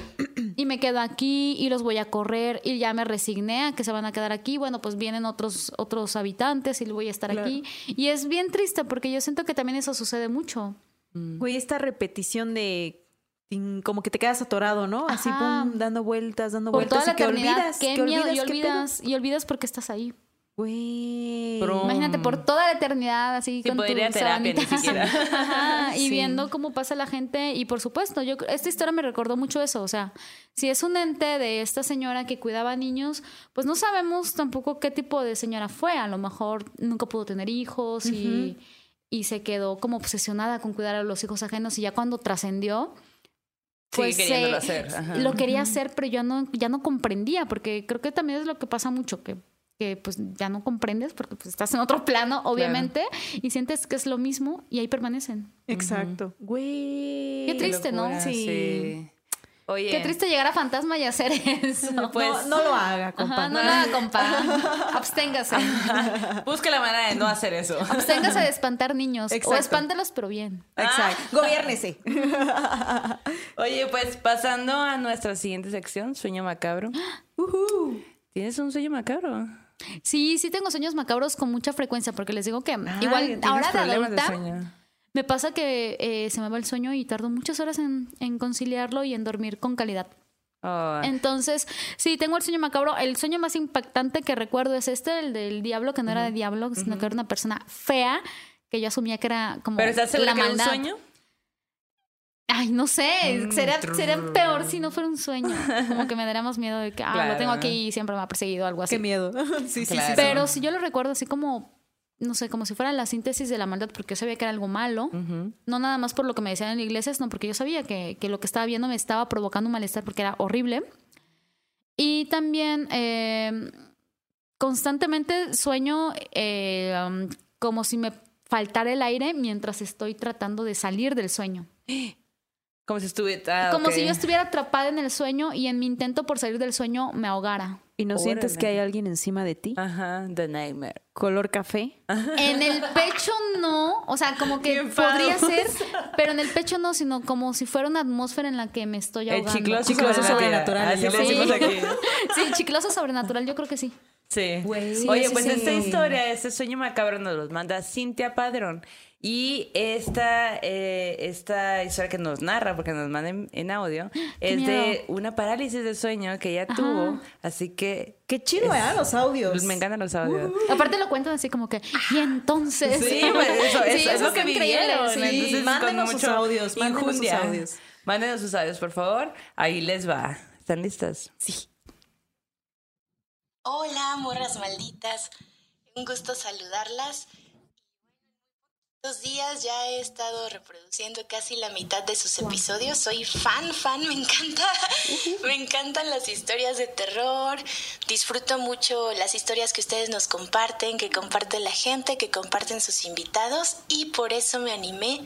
Y me quedo aquí y los voy a correr y ya me resigné a que se van a quedar aquí. Bueno, pues vienen otros, otros habitantes y voy a estar Claro. aquí. Y es bien triste porque yo siento que también eso sucede mucho. Güey, esta repetición de como que te quedas atorado, ¿no? Así pum, dando vueltas, dando Por vueltas toda la y que olvidas, Qué que miedo. olvidas, y olvidas, y olvidas porque estás ahí. Güey. Imagínate por toda la eternidad así Sí, con tu ir a terapia, ni siquiera. Ajá, y Sí. viendo cómo pasa la gente y por supuesto, yo esta historia me recordó mucho eso, o sea, si es un ente de esta señora que cuidaba niños, pues no sabemos tampoco qué tipo de señora fue, a lo mejor nunca pudo tener hijos y, y se quedó como obsesionada con cuidar a los hijos ajenos y ya cuando trascendió pues queriéndolo eh, hacer. ajá. lo quería hacer, pero yo no, ya no comprendía, porque creo que también es lo que pasa mucho, que, que pues ya no comprendes porque pues estás en otro plano, obviamente, y sientes que es lo mismo y ahí permanecen. Exacto. Güey. Qué triste, ¿no? locura, Sí. Oye. Qué triste llegar a Fantasma y hacer eso. Pues, no, no lo haga, compa. Ajá, no lo haga, compa. Absténgase. Busque la manera de no hacer eso. Absténgase de espantar niños. O Exacto. espántalos, pero bien. Exacto. Gobiérnese. Oye, pues pasando a nuestra siguiente sección, Sueño Macabro. Ujú. ¿Tienes un sueño macabro? Sí, sí tengo sueños macabros con mucha frecuencia, porque les digo que Ay, igual ¿tienes ahora de adulta sueño? Me pasa que eh, se me va el sueño y tardo muchas horas en, en conciliarlo y en dormir con calidad. Oh, Entonces, sí, tengo el sueño macabro. El sueño más impactante que recuerdo es este, el del diablo, que no era de diablo, sino que era una persona fea, que yo asumía que era como ¿Pero estás segura que era un maldad. sueño? Ay, no sé, Mm, sería, sería peor si no fuera un sueño. Como que me daría más miedo de que, ah, lo tengo aquí y siempre me ha perseguido, algo así. Qué miedo. sí, sí, sí. Pero si yo lo recuerdo así como, no sé, como si fuera la síntesis de la maldad, porque yo sabía que era algo malo. No nada más por lo que me decían en la iglesia, sino porque yo sabía que, que lo que estaba viendo me estaba provocando un malestar porque era horrible. Y también eh, constantemente sueño eh, um, como si me faltara el aire mientras estoy tratando de salir del sueño. Como si estuviera... ah, como si yo estuviera atrapada en el sueño y en mi intento por salir del sueño me ahogara. ¿Y no sientes que hay alguien encima de ti? Ajá, The Nightmare. ¿Color café? En el pecho no, o sea, como que podría ser, pero en el pecho no, sino como si fuera una atmósfera en la que me estoy El ahogando. chicloso, Chicloso sobrenatural. sobrenatural, Así le sí. decimos aquí. Sí, chicloso sobrenatural, yo creo que sí. Sí. Güey. Oye, Sí, pues sí, esta historia, este sueño macabro nos los manda Cintia Padrón. Y esta, eh, esta historia que nos narra, porque nos manda en, en audio, es de una parálisis de sueño que ella Ajá. tuvo. Así que Qué chido, ¿eh? Los audios. me encantan los audios. Aparte lo cuentan así como que, y entonces. Sí, pues, eso, Sí, eso es lo que vivieron. sí. Entonces, Mándenos sus audios, mándenos sus audios. Mándenos sus audios, por favor. Ahí les va. ¿Están listas? Sí. Hola, morras malditas. Un gusto saludarlas. Estos días ya he estado reproduciendo casi la mitad de sus episodios. Soy fan, fan, me encanta. Me encantan las historias de terror. Disfruto mucho las historias que ustedes nos comparten, que comparte la gente, que comparten sus invitados y por eso me animé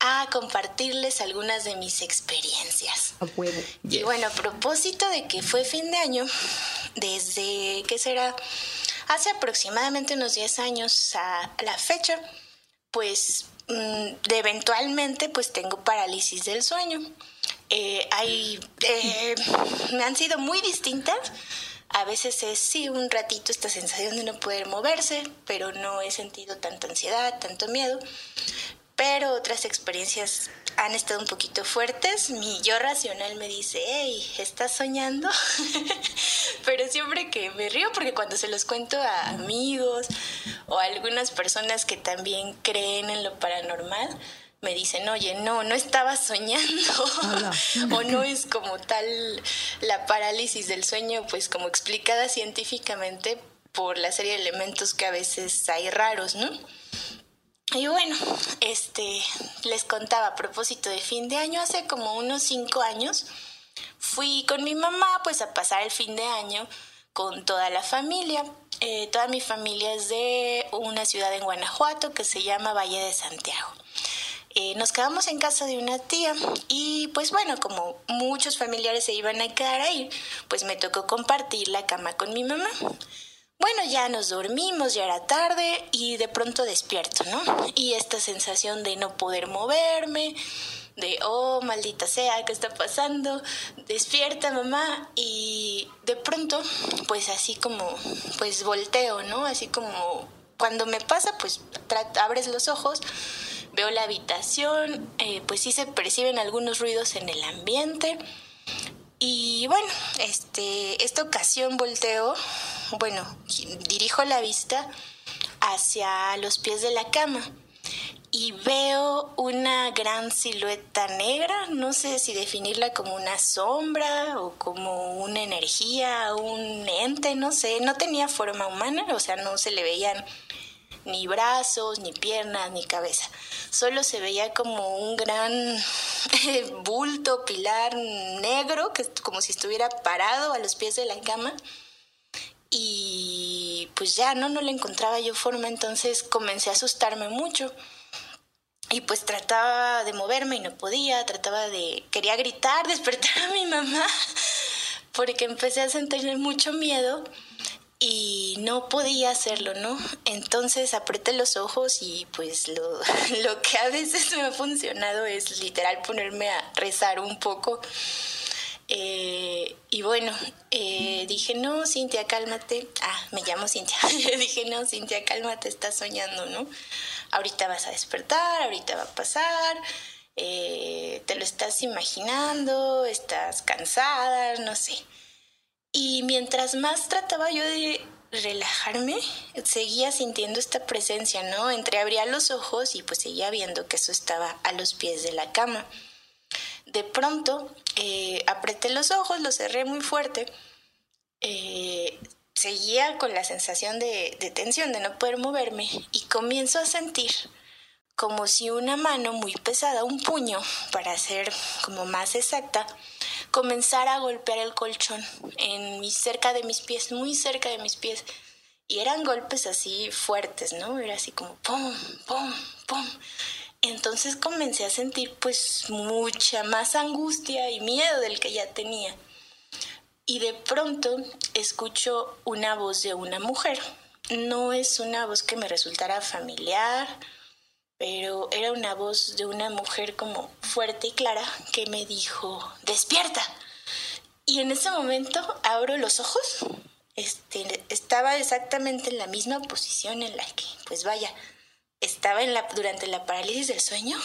a compartirles algunas de mis experiencias. Y bueno, a propósito de que fue fin de año, desde, ¿qué será? Hace aproximadamente unos 10 años a la fecha, pues mm, eventualmente pues tengo parálisis del sueño. Eh, hay, eh, me han sido muy distintas. A veces es sí un ratito esta sensación de no poder moverse, pero no he sentido tanta ansiedad, tanto miedo pero otras experiencias han estado un poquito fuertes. Mi yo racional me dice, hey, ¿estás soñando? pero siempre que me río porque cuando se los cuento a amigos o a algunas personas que también creen en lo paranormal, me dicen, oye, no, no estaba soñando. o no es como tal la parálisis del sueño, pues como explicada científicamente por la serie de elementos que a veces hay raros, ¿no? Y bueno, este, les contaba a propósito de fin de año, hace como unos cinco años, fui con mi mamá pues a pasar el fin de año con toda la familia. Eh, toda mi familia es de una ciudad en Guanajuato que se llama Valle de Santiago. Eh, nos quedamos en casa de una tía y pues bueno, como muchos familiares se iban a quedar ahí, pues me tocó compartir la cama con mi mamá. Bueno, ya nos dormimos, ya era tarde y de pronto despierto, ¿no? Y esta sensación de no poder moverme, de, oh, maldita sea, ¿qué está pasando? Despierta, mamá. Y de pronto, pues así como, pues volteo, ¿no? Así como cuando me pasa, pues abres los ojos, veo la habitación, eh, pues sí se perciben algunos ruidos en el ambiente. Y bueno, este, esta ocasión volteo, bueno, dirijo la vista hacia los pies de la cama y veo una gran silueta negra, no sé si definirla como una sombra o como una energía, un ente, no sé, no tenía forma humana, o sea, no se le veían ni brazos, ni piernas, ni cabeza. Solo se veía como un gran bulto, pilar negro, que como si estuviera parado a los pies de la cama. Y pues ya, ¿no? No le encontraba yo forma, entonces comencé a asustarme mucho. Y pues trataba de moverme y no podía, trataba de... Quería gritar, despertar a mi mamá, porque empecé a sentir mucho miedo y no podía hacerlo, ¿no? Entonces apreté los ojos y pues lo, lo que a veces me ha funcionado es literal ponerme a rezar un poco. Eh, y bueno, eh, dije, no, Cintia, cálmate. Ah, me llamo Cintia. dije, no, Cintia, cálmate, estás soñando, ¿no? Ahorita vas a despertar, ahorita va a pasar. Eh, te lo estás imaginando, estás cansada, no sé. Y mientras más trataba yo de relajarme, seguía sintiendo esta presencia, ¿no? Entreabría los ojos y pues seguía viendo que eso estaba a los pies de la cama. De pronto eh, apreté los ojos, los cerré muy fuerte. Eh, seguía con la sensación de, tensión, de no poder moverme y comienzo a sentir como si una mano muy pesada, un puño, para ser como más exacta, comenzara a golpear el colchón en mi, cerca de mis pies, muy cerca de mis pies. Y eran golpes así fuertes, ¿no? Era así como pum, pum, pum. Entonces comencé a sentir pues mucha más angustia y miedo del que ya tenía. Y de pronto escucho una voz de una mujer. No es una voz que me resultara familiar, pero era una voz de una mujer como fuerte y clara que me dijo, despierta. Y en ese momento abro los ojos. Este, estaba exactamente en la misma posición en la que, pues vaya, estaba en la, durante la parálisis del sueño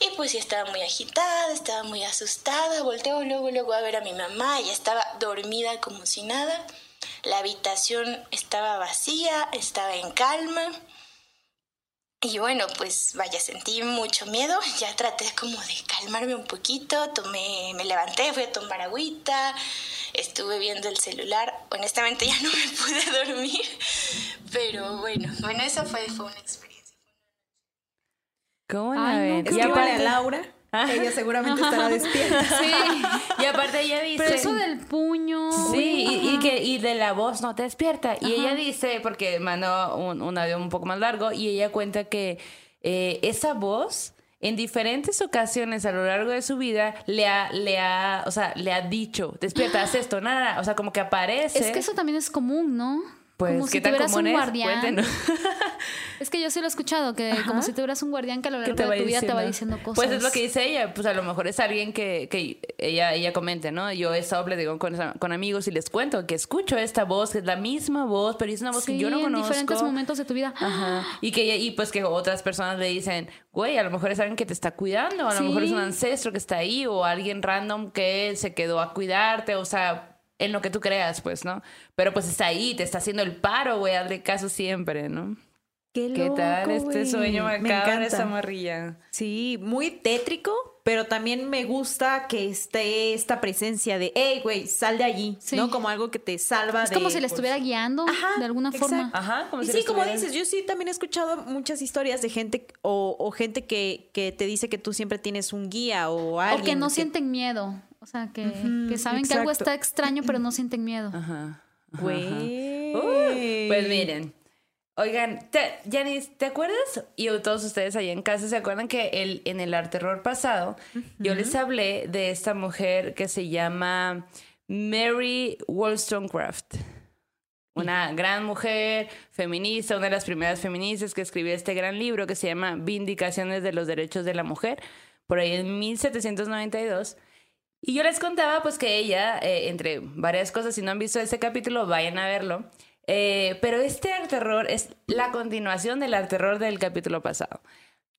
y pues sí estaba muy agitada, estaba muy asustada, volteo luego, luego a ver a mi mamá, ella estaba dormida como si nada, la habitación estaba vacía, estaba en calma y bueno, pues vaya, sentí mucho miedo, ya traté como de calmarme un poquito, tomé, me levanté, fui a tomar agüita, estuve viendo el celular, honestamente ya no me pude dormir, pero bueno, bueno, esa fue, fue una experiencia. ¿Cómo la ven? Y a Laura. Ella seguramente estará despierta. Sí. Y aparte ella dice. Pero eso del puño. Sí, y, que, y de la voz no te despierta. Y ella dice, porque mandó un, un, audio un poco más largo, y ella cuenta que eh, esa voz en diferentes ocasiones a lo largo de su vida le ha, le ha, o sea, le ha dicho, despierta, haz esto, nada. O sea, como que aparece. Es que eso también es común, ¿no? Pues, como ¿qué si tan tuvieras un común es? guardián. Cuéntenos. Es que yo sí lo he escuchado, que como si tuvieras un guardián que a lo ¿Qué largo de tu vida te va diciendo cosas. Pues es lo que dice ella, pues a lo mejor es alguien que, que ella, ella comente, ¿no? Yo esa le digo con, con amigos y les cuento que escucho esta voz, que es la misma voz, pero es una voz que yo no en conozco. diferentes momentos de tu vida. Ajá. Y que ella- y pues que otras personas le dicen, güey, a lo mejor es alguien que te está cuidando, a lo Sí. mejor es un ancestro que está ahí, o alguien random que se quedó a cuidarte, o sea, en lo que tú creas, pues, ¿no? Pero pues está ahí, te está haciendo el paro, güey, hazle caso siempre, ¿no? Qué, ¿Qué tal loco, este sueño Me macabro de encanta. esa morrilla? Sí, muy tétrico, pero también me gusta que esté esta presencia de, hey, güey, sal de allí, Sí. ¿no? Como algo que te salva Es de... como si le pues, estuviera guiando Ajá, de alguna exacto. forma. Ajá, como y si sí, como dices, yo sí también he escuchado muchas historias de gente o, o gente que, que te dice que tú siempre tienes un guía o alguien. O que no sienten miedo. O sea, que, saben que algo está extraño, pero no sienten miedo. Ajá. ajá, Güey. ajá. Uh, pues miren. Oigan, te, Janice, ¿te acuerdas? Y todos ustedes ahí en casa se acuerdan que el, en el arte terror pasado yo les hablé de esta mujer que se llama Mary Wollstonecraft. Una gran mujer feminista, una de las primeras feministas que escribió este gran libro que se llama Vindicaciones de los Derechos de la Mujer, por ahí en 1792. Y yo les contaba pues que ella, eh, entre varias cosas, si no han visto ese capítulo, vayan a verlo. Eh, pero este terror es la continuación del terror del capítulo pasado.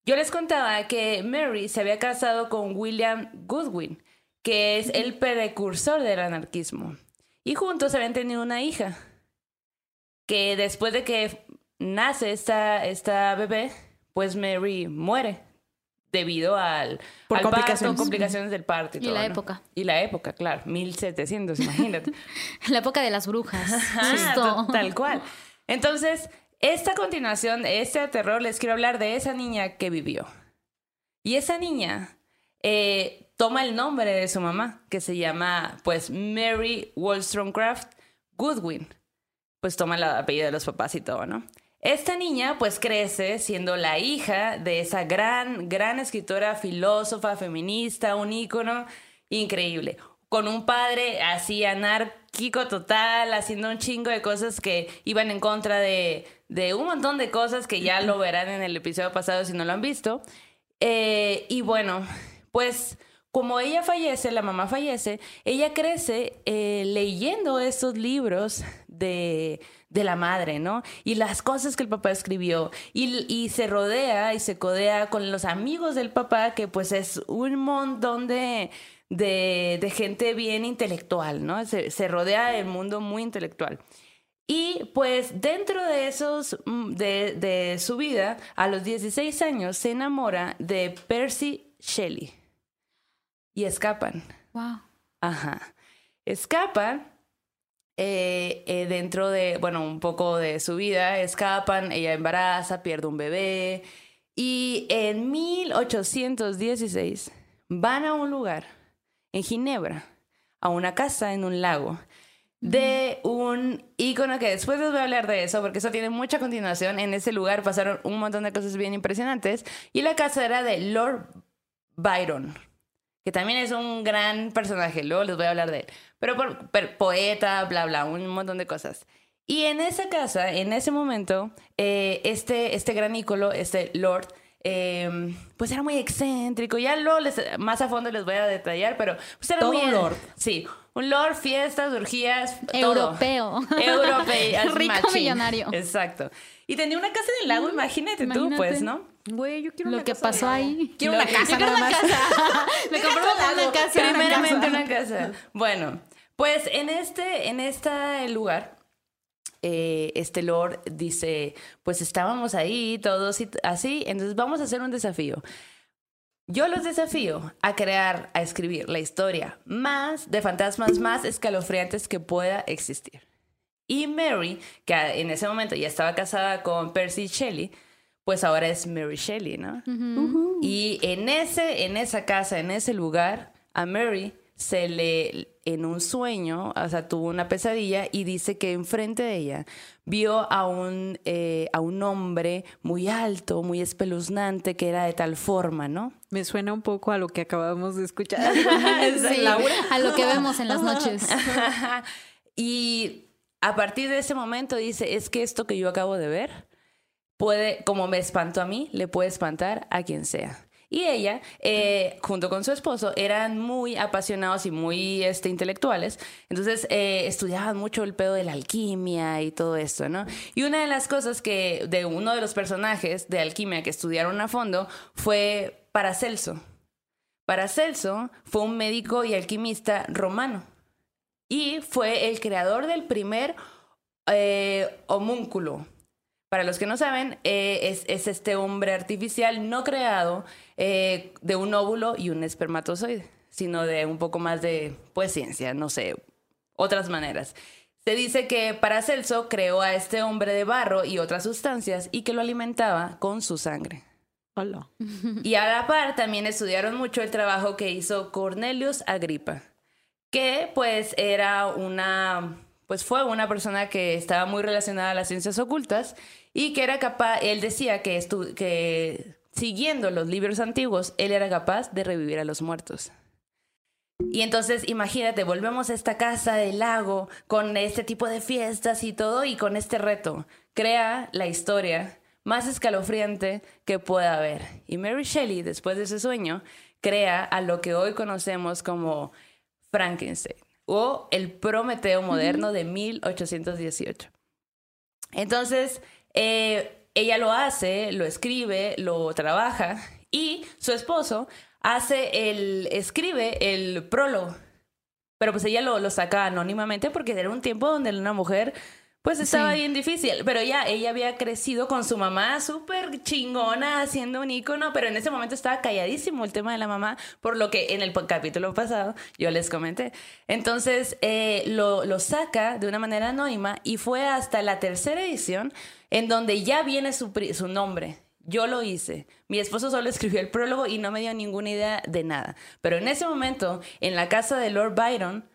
Yo les contaba que Mary se había casado con William Goodwin, que es el precursor del anarquismo. Y juntos habían tenido una hija, que después de que nace esta, esta bebé, pues Mary muere debido al, Por al parto, complicaciones. del parto. Y, Y todo, la ¿no? época. Y la época, claro, 1700, imagínate. La época de las brujas. Justo. to- tal cual. Entonces, esta continuación, este terror, les quiero hablar de esa niña que vivió. Y esa niña eh, toma el nombre de su mamá, que se llama, pues, Mary Wollstonecraft Goodwin. Pues toma el apellido de los papás y todo, ¿no? Esta niña, pues, crece siendo la hija de esa gran, gran escritora, filósofa, feminista, un ícono increíble. Con un padre así anárquico total, haciendo un chingo de cosas que iban en contra de, de un montón de cosas que ya lo verán en el episodio pasado si no lo han visto. Eh, y bueno, pues como ella fallece, la mamá fallece, ella crece eh, leyendo esos libros de, de, la madre, ¿no? Y las cosas que el papá escribió. Y, y, se rodea y se codea con los amigos del papá, que pues es un montón de, de, de gente bien intelectual, ¿no? Se, se rodea el mundo muy intelectual. Y pues dentro de esos, mm, de, de, su vida, a los 16 años se enamora de Percy Shelley y escapan. Wow. Ajá. Escapan eh, eh, dentro de, bueno, un poco de su vida, escapan, ella embaraza, pierde un bebé. Y en 1816 van a un lugar en Ginebra, a una casa en un lago de un ícono que después les voy a hablar de eso porque eso tiene mucha continuación. En ese lugar pasaron un montón de cosas bien impresionantes. Y la casa era de Lord Byron, que también es un gran personaje, luego les voy a hablar de él, pero, por, poeta, bla, bla, un montón de cosas. Y en esa casa, en ese momento, eh, este, este gran ícono, este Lord, eh, pues era muy excéntrico. Ya luego les, más a fondo les voy a detallar, pero pues era Todo muy... un lord. Sí, un lord, fiestas, orgías, Europeo. todo. Europeo. Rico machín. millonario. Exacto. Y tenía una casa en el lago, imagínate, imagínate. tú, pues, ¿no? Güey, yo quiero Lo una que casa pasó ahí. Quiero una casa yo quiero nada una más. Me lago. una casa. Primeramente una una casa. Bueno, pues en este, en este lugar, eh, este Lord dice, pues estábamos ahí todos y así, entonces vamos a hacer un desafío. Yo los desafío a crear, a escribir la historia más de fantasmas más escalofriantes que pueda existir. Y Mary, que en ese momento ya estaba casada con Percy Shelley, pues ahora es Mary Shelley, ¿no? Y en, ese, en esa casa, en ese lugar, a Mary se le, en un sueño, o sea, tuvo una pesadilla y dice que enfrente de ella vio a un, eh, a un hombre muy alto, muy espeluznante, que era de tal forma, ¿no? Me suena un poco a lo que acabamos de escuchar. Sí, a lo que vemos en las noches. y a partir de ese momento dice, es que esto que yo acabo de ver puede, como me espantó a mí, le puede espantar a quien sea. Y ella, eh, junto con su esposo, eran muy apasionados y muy este, intelectuales. Entonces, eh, estudiaban mucho el pedo de la alquimia y todo esto, ¿no? Y una de las cosas que, de uno de los personajes de alquimia que estudiaron a fondo fue Paracelso. Paracelso fue un médico y alquimista romano y fue el creador del primer eh, homúnculo. Para los que no saben, eh, es, es, este hombre artificial no creado eh, de un óvulo y un espermatozoide, sino de un poco más de, pues, ciencia, no sé, otras maneras. Se dice que Paracelso creó a este hombre de barro y otras sustancias y que lo alimentaba con su sangre. Hola. Y a la par también estudiaron mucho el trabajo que hizo Cornelius Agripa, que pues era una, pues fue una persona que estaba muy relacionada a las ciencias ocultas y que era capaz, él decía que, estu que siguiendo los libros antiguos, él era capaz de revivir a los muertos. Y entonces, imagínate, volvemos a esta casa del lago con este tipo de fiestas y todo y con este reto. Crea la historia más escalofriante que pueda haber. Y Mary Shelley, después de ese sueño, crea a lo que hoy conocemos como Frankenstein o el Prometeo moderno de 1818. Entonces, eh, ella lo hace, lo escribe, lo trabaja y su esposo hace el, escribe el prólogo. Pero pues ella lo, lo saca anónimamente porque era un tiempo donde una mujer pues estaba sí. bien difícil, pero ya ella había crecido con su mamá súper chingona haciendo un icono, pero en ese momento estaba calladísimo el tema de la mamá, por lo que en el capítulo pasado yo les comenté. Entonces eh, lo, lo, saca de una manera anónima y fue hasta la tercera edición en donde ya viene su, su nombre. Yo lo hice. Mi esposo solo escribió el prólogo y no me dio ninguna idea de nada. Pero en ese momento, en la casa de Lord Byron,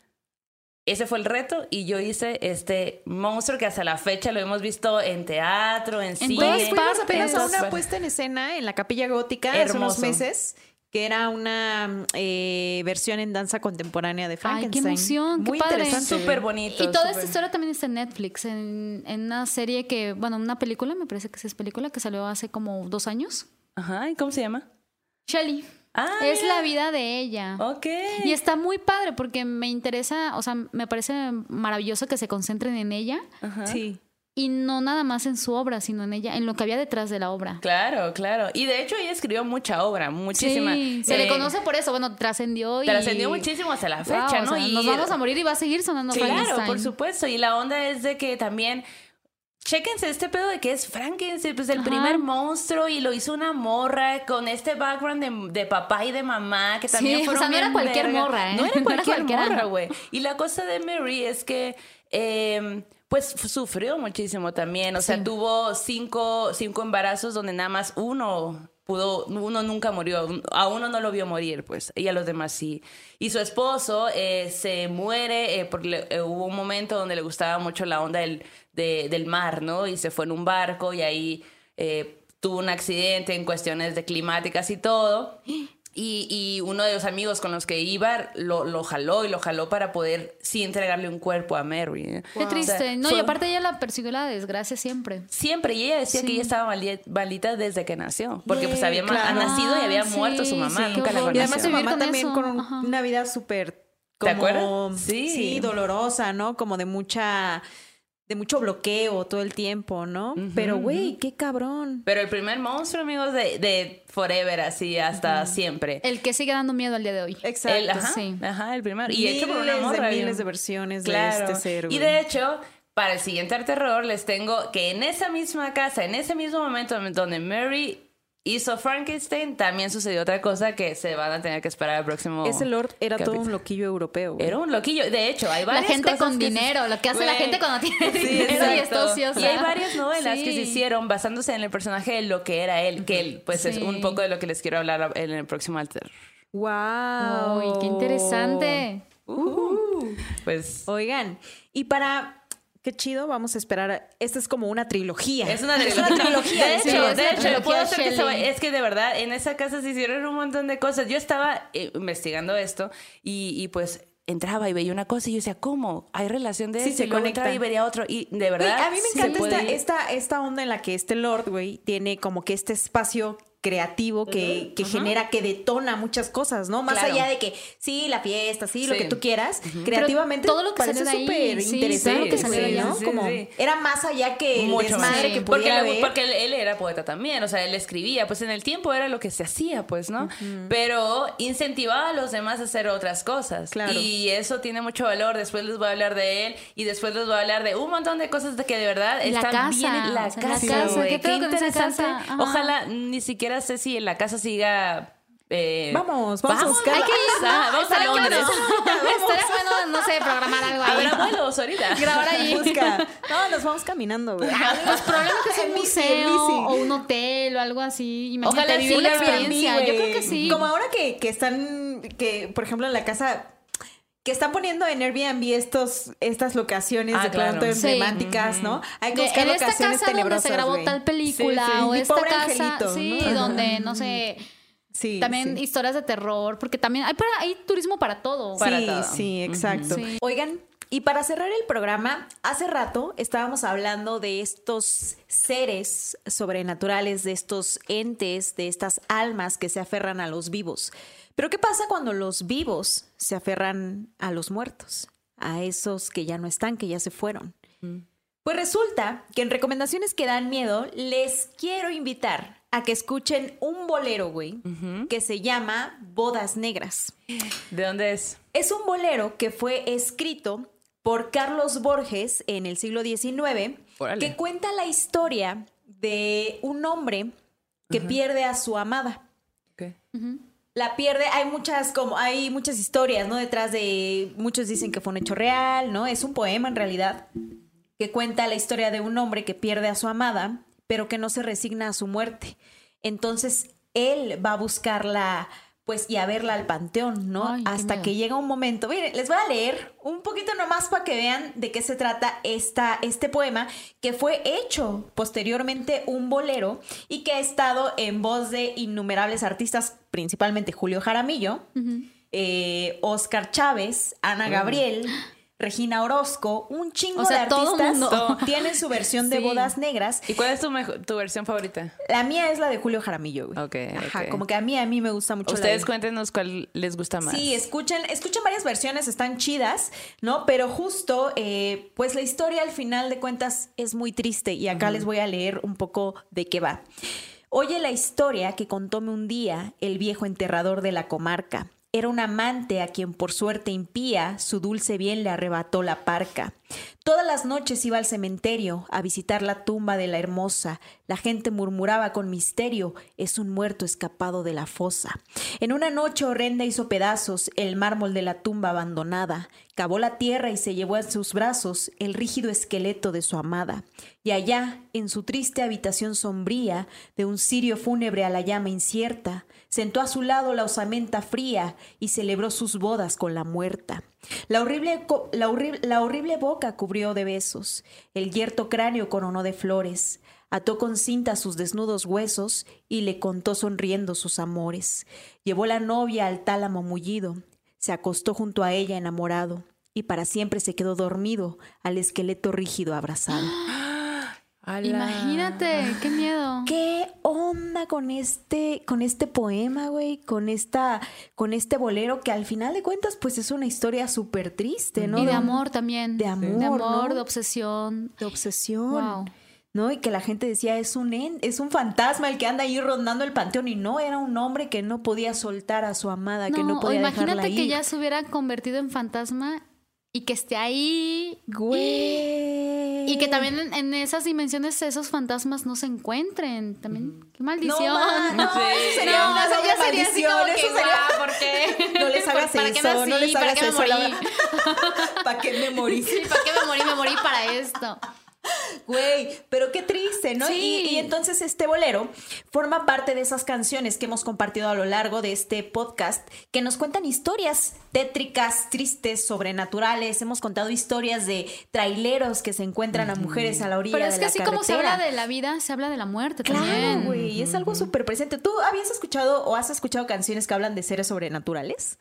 ese fue el reto y yo hice este monstruo que hasta la fecha lo hemos visto en teatro, en, en cine. Fuimos apenas a una puesta en escena en la Capilla Gótica Hermoso. hace unos meses que era una eh, versión en danza contemporánea de Frankenstein. Ay, qué emoción, Muy qué padre. interesante. Súper bonito. Y toda super... esta historia también está en Netflix, en, en, una serie que, bueno, una película, me parece que es película, que salió hace como dos años. Ajá, ¿y cómo se llama? Shelly. Ah, es mira. la vida de ella. Ok. Y está muy padre porque me interesa, o sea, me parece maravilloso que se concentren en ella Sí. y no nada más en su obra, sino en ella, en lo que había detrás de la obra. Claro, claro. Y de hecho ella escribió mucha obra, muchísima. Sí, se le Eh, conoce por eso, bueno, trascendió y... Trascendió muchísimo hasta la fecha, Wow, o ¿no? sea, y nos vamos a morir y va a seguir sonando Claro, Frankenstein. por supuesto. Y la onda es de que también. Chéquense este pedo de que es Frankenstein, pues el Ajá. primer monstruo y lo hizo una morra con este background de, de papá y de mamá que Sí, también o fueron sea, no era cualquier verga. morra, ¿eh? No era No era cualquier morra, güey. Y la cosa de Mary es que eh, pues sufrió muchísimo también. O sea, Sí. tuvo cinco, cinco embarazos donde nada más uno pudo, uno nunca murió, a uno no lo vio morir, pues, y a los demás sí. Y su esposo eh, se muere eh, porque eh, hubo un momento donde le gustaba mucho la onda del, de- del mar, ¿no? Y se fue en un barco y ahí eh, tuvo un accidente en cuestiones de climáticas y todo. Y, y uno de los amigos con los que iba lo, lo jaló y lo jaló para poder sí entregarle un cuerpo a Mary. ¿eh? Qué triste. O sea, no, fue- y aparte ella la persiguió la desgracia siempre. Siempre, y ella decía que ella estaba mali- malita desde que nació, porque pues había ma- claro. ha nacido y había muerto su mamá, sí, nunca la horror. Y además conoció. su mamá con también eso. con Ajá. una vida súper ¿Te como acuerdas? Sí. sí, dolorosa, ¿no? Como de mucha de mucho bloqueo todo el tiempo, ¿no? Pero güey, qué cabrón. Pero el primer monstruo, amigos, de, de Forever, así hasta siempre. El que sigue dando miedo al día de hoy. Exacto. El- ajá, sí. ajá, el primero. Y hecho por una Miles morra. de miles de versiones Claro. de este ser. y de hecho, para el siguiente arte terror les tengo que en esa misma casa, en ese mismo momento donde Mary hizo Frankenstein, también sucedió otra cosa que se van a tener que esperar al próximo. ese Lord era todo un loquillo europeo. güey. Era un loquillo. De hecho, hay La varias gente cosas con se- dinero, lo que hace la gente cuando tiene Sí, dinero y está ociosa. Y hay varias novelas que se hicieron basándose en el personaje de lo que era él, que él, pues es un poco de lo que les quiero hablar en el próximo alter. Wow. Qué interesante. Pues Oigan, y para qué chido, vamos a esperar. Esta es como una trilogía. es una trilogía. trilogía, De hecho, es de hecho, puedo hacer que se vaya- Es que de verdad, en esa casa se hicieron un montón de cosas. Yo estaba eh, investigando esto y, y pues entraba y veía una cosa y yo decía, ¿cómo? ¿Hay relación de Sí, eso? se conecta. entraba y vería otro. Y de verdad. a mí me encanta esta, esta, esta onda en la que este Lord, güey, tiene como que este espacio creativo que, que genera, que detona muchas cosas, ¿no? Más Claro. allá de que sí, la fiesta, sí, lo que tú quieras, creativamente todo lo que parece súper sí, interesante, que salió. ¿no? Sí, como sí. era más allá que el Mucho más. desmadre Sí. que porque, haber. porque él, él era poeta también, o sea, él escribía, pues en el tiempo era lo que se hacía, pues, ¿no? Pero incentivaba a los demás a hacer otras cosas. Claro. Y eso tiene mucho valor. Después les voy a hablar de él y después les voy a hablar de un montón de cosas de que de verdad La están casa, bien. La o sea, la casa, casa, güey, ¿qué Qué, interesante. casa? Ojalá ni siquiera sé si en la casa siga. eh, Vamos, vamos a buscarla. Hay que ir. Ajá, vamos a. Londres. Estaría bueno, no sé, programar algo ahí. Habrá vuelos ahorita. Grabar ahí. Busca. No, nos vamos caminando, güey. Pues probablemente sea un museo o un hotel o algo así. Imagínate Ojalá vivir sí, la experiencia. Yo creo que sí. Como ahora que, que están, que por ejemplo en la casa, que están poniendo en Airbnb estos, estas locaciones Ah, de claro. pronto Sí. emblemáticas, ¿no? Hay que De- buscar en esta locaciones casa donde se grabó tal película Sí, sí. o Mi esta casa, angelito, sí, ¿no? donde no sé, Sí, también historias de terror, porque también hay para hay turismo para todo. Para sí, todo. sí, exacto. Oigan, y para cerrar el programa, hace rato estábamos hablando de estos seres sobrenaturales, de estos entes, de estas almas que se aferran a los vivos. Pero ¿qué pasa cuando los vivos se aferran a los muertos? A esos que ya no están, que ya se fueron. Pues resulta que en recomendaciones que dan miedo, les quiero invitar a que escuchen un bolero, güey, que se llama Bodas Negras. ¿De dónde es? Es un bolero que fue escrito por Carlos Borges en el siglo XIX, Órale. que cuenta la historia de un hombre que pierde a su amada. Ok. La pierde, hay muchas como hay muchas historias, ¿no? Detrás de muchos dicen que fue un hecho real, ¿no? Es un poema en realidad que cuenta la historia de un hombre que pierde a su amada, pero que no se resigna a su muerte. Entonces, él va a buscarla pues y a verla al panteón, ¿no? Ay, Hasta que llega un momento. Miren, les voy a leer un poquito nomás para que vean de qué se trata esta, este poema, que fue hecho posteriormente un bolero y que ha estado en voz de innumerables artistas, principalmente Julio Jaramillo, eh, Oscar Chávez, Ana Gabriel, Regina Orozco, un chingo O sea, de todo artistas mundo. tienen su versión de Sí. bodas negras. ¿Y cuál es tu, versión favorita? La mía es la de Julio Jaramillo, güey. Ok, Ajá, como que a mí, a mí me gusta mucho la Ustedes de- cuéntenos cuál les gusta más. Sí, escuchen, escuchen varias versiones, están chidas, ¿no? Pero justo, eh, pues la historia al final de cuentas es muy triste y acá les voy a leer un poco de qué va. Oye la historia que contóme un día el viejo enterrador de la comarca. Era un amante a quien por suerte impía su dulce bien le arrebató la parca. Todas las noches iba al cementerio a visitar la tumba de la hermosa. La gente murmuraba con misterio, es un muerto escapado de la fosa. En una noche horrenda hizo pedazos el mármol de la tumba abandonada. Cavó la tierra y se llevó en sus brazos el rígido esqueleto de su amada. Y allá, en su triste habitación sombría, de un cirio fúnebre a la llama incierta, sentó a su lado la osamenta fría y celebró sus bodas con la muerta. La horrible, la la horrible boca cubrió de besos, el yerto cráneo coronó de flores, ató con cinta sus desnudos huesos y le contó sonriendo sus amores. Llevó la novia al tálamo mullido, se acostó junto a ella enamorado y para siempre se quedó dormido al esqueleto rígido abrazado. Ala. Imagínate, qué miedo. ¿Qué onda con este, con este poema, güey? Con esta, con este bolero que al final de cuentas, pues es una historia súper triste, ¿no? y de amor también. de amor, De amor, ¿no? de obsesión. de obsesión. Wow. ¿No? Y que la gente decía, es un en- es un fantasma el que anda ahí rondando el panteón. Y no, era un hombre que no podía soltar a su amada, que no o podía imagínate dejarla que ir. ya se hubiera convertido en fantasma y que esté ahí. Güey. Y que también en, en esas dimensiones esos fantasmas no se encuentren. También, qué No, maldición. ma, no, Sí. eso sería No, una ya sería así como que, eso sería- guau, ¿por qué? No les hagas ¿Para qué eso, no nací? les ¿Para hagas qué me eso, morí? ¿Para qué me morí? Sí, ¿para qué me morí? Me morí para esto. Güey, pero qué triste, ¿no? Sí. Y, y entonces este bolero forma parte de esas canciones que hemos compartido a lo largo de este podcast que nos cuentan historias tétricas, tristes, sobrenaturales. Hemos contado historias de traileros que se encuentran a mujeres a la orilla Pero es de que la así como se habla de la vida, se habla de la muerte Claro, también. güey, y es algo súper presente. ¿Tú habías escuchado o has escuchado canciones que hablan de seres sobrenaturales?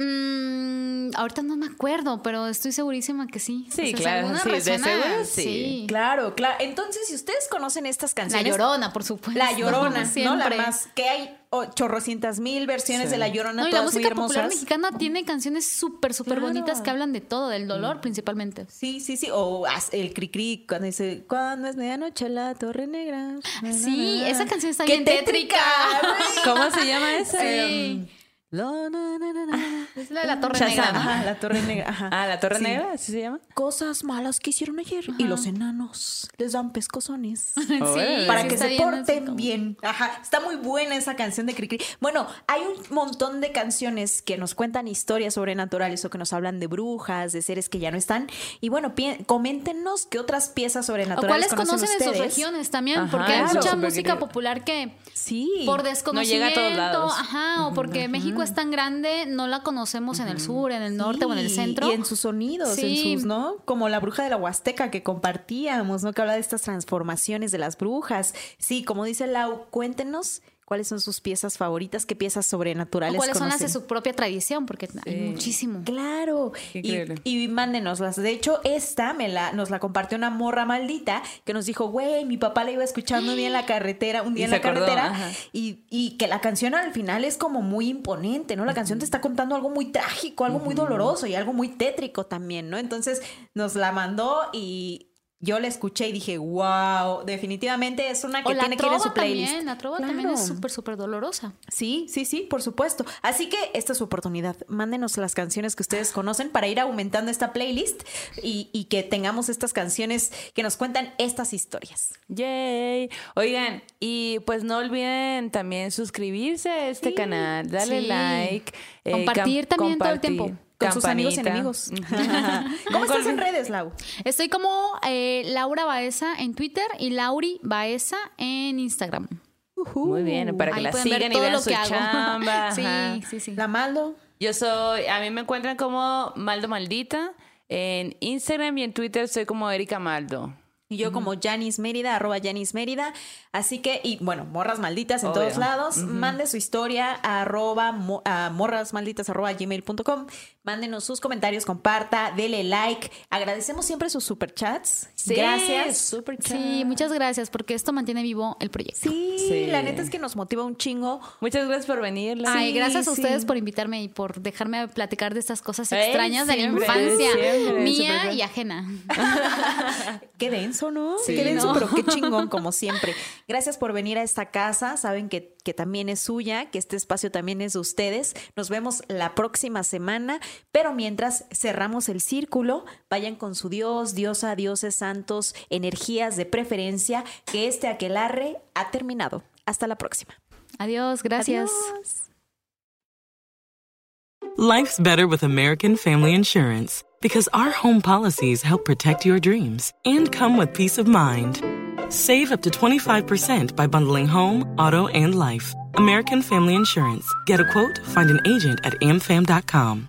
Mm, ahorita no me acuerdo, pero estoy segurísima que sí. Sí, O sea, si claro, sí, de seguro sí. Claro, claro. Entonces, si ustedes conocen estas La canciones... llorona, por supuesto. La Llorona, ¿no? La Siempre. más, que hay chorrocientas mil versiones Sí. de La Llorona, No, y la todas muy música popular mexicana tiene canciones súper, súper Claro. bonitas que hablan de todo, del dolor principalmente. Sí, sí, sí. O el cri-cri cuando dice, cuando es medianoche la torre negra. Na, na, Sí, na, esa canción está ¡Qué bien tétrica. güey! ¿Cómo se llama esa? Sí. La, na, na, na, na. Es la de la Torre Shazam. Negra. ¿no? Ajá, la torre negra. Ajá. Ah, la Torre Sí. Negra, ¿así se llama? Cosas malas que hicieron ayer y los enanos les dan pescozones. Órale. para sí que se bien, porten como- bien. Ajá, está muy buena esa canción de Cricri. Bueno, hay un montón de canciones que nos cuentan historias sobrenaturales o que nos hablan de brujas, de seres que ya no están. Y bueno, coméntenos qué otras piezas O sobrenaturales cuáles conocen en sus ustedes. regiones también, Ajá, porque hay mucha música querido. popular que Sí. por llega a desconocimiento, todos lados. ajá, o porque México es tan grande, no la conocemos en el sur, en el norte o en el centro. Y en sus sonidos, Sí. en sus, ¿no? Como la bruja de la Huasteca que compartíamos, ¿no? Que habla de estas transformaciones de las brujas. Sí, como dice Lau, cuéntenos cuáles son sus piezas favoritas, qué piezas o sobrenaturales cuáles son las de su propia tradición, porque hay muchísimo. Claro. Y, y mándenoslas. De hecho, esta me la, nos la compartió una morra maldita que nos dijo, güey, mi papá la iba escuchando un día en la carretera, un día Y en la acordó, carretera. y que la canción al final es como muy imponente, ¿no? La canción te está contando algo muy trágico, algo muy doloroso y algo muy tétrico también, ¿no? Entonces nos la mandó y yo la escuché y dije, wow, definitivamente es una que tiene que ir en su playlist. también, la trova también es súper, súper dolorosa. Sí, sí, sí, por supuesto. Así que esta es su oportunidad. Mándenos las canciones que ustedes conocen para ir aumentando esta playlist y, y que tengamos estas canciones que nos cuentan estas historias. Yay. Oigan, y pues no olviden también suscribirse a este Sí, canal, darle sí. like, eh, Compartir también todo el compartir, tiempo. Con sus amigos campanita. enemigos. ¿Cómo estás en redes, Lau? Estoy como eh, Laura Baeza en Twitter y Lauri Baeza en Instagram. Muy bien, para que Ahí la sigan y vean lo su que hago. chamba. sí, sí, sí. La Maldo. Yo soy, a mí me encuentran como Maldo Maldita. En Instagram y en Twitter soy como Erika Maldo. Y yo como Janis Mérida, arroba Janis Mérida. Así que, y bueno, morras malditas en Obvio. todos lados. Mande su historia a arroba mo- a morrasmalditas arroba gmail.com. Mándenos sus comentarios, comparta, dele like. Agradecemos siempre sus superchats. Sí, Gracias. super chat. Sí, muchas gracias porque esto mantiene vivo el proyecto. Sí, Sí. la neta es que nos motiva un chingo. Muchas gracias por venir. Ay, Sí, gracias a ustedes por invitarme y por dejarme platicar de estas cosas Ey, extrañas de la siempre, infancia, siempre, mía y ajena. Qué denso, ¿no? Sí, qué denso, ¿no? pero qué chingón, como siempre. Gracias por venir a esta casa. Saben que, que también es suya, que este espacio también es de ustedes. Nos vemos la próxima semana. Pero mientras cerramos el círculo, vayan con su Dios, diosa, dioses santos, energías de preferencia, que este aquelarre ha terminado. Hasta la próxima. Adiós, gracias. Adiós. Life's better with American Family Insurance because our home policies help protect your dreams and come with peace of mind. Save up to 25% by bundling home, auto, and life. American Family Insurance. Get a quote, find an agent at amfam.com.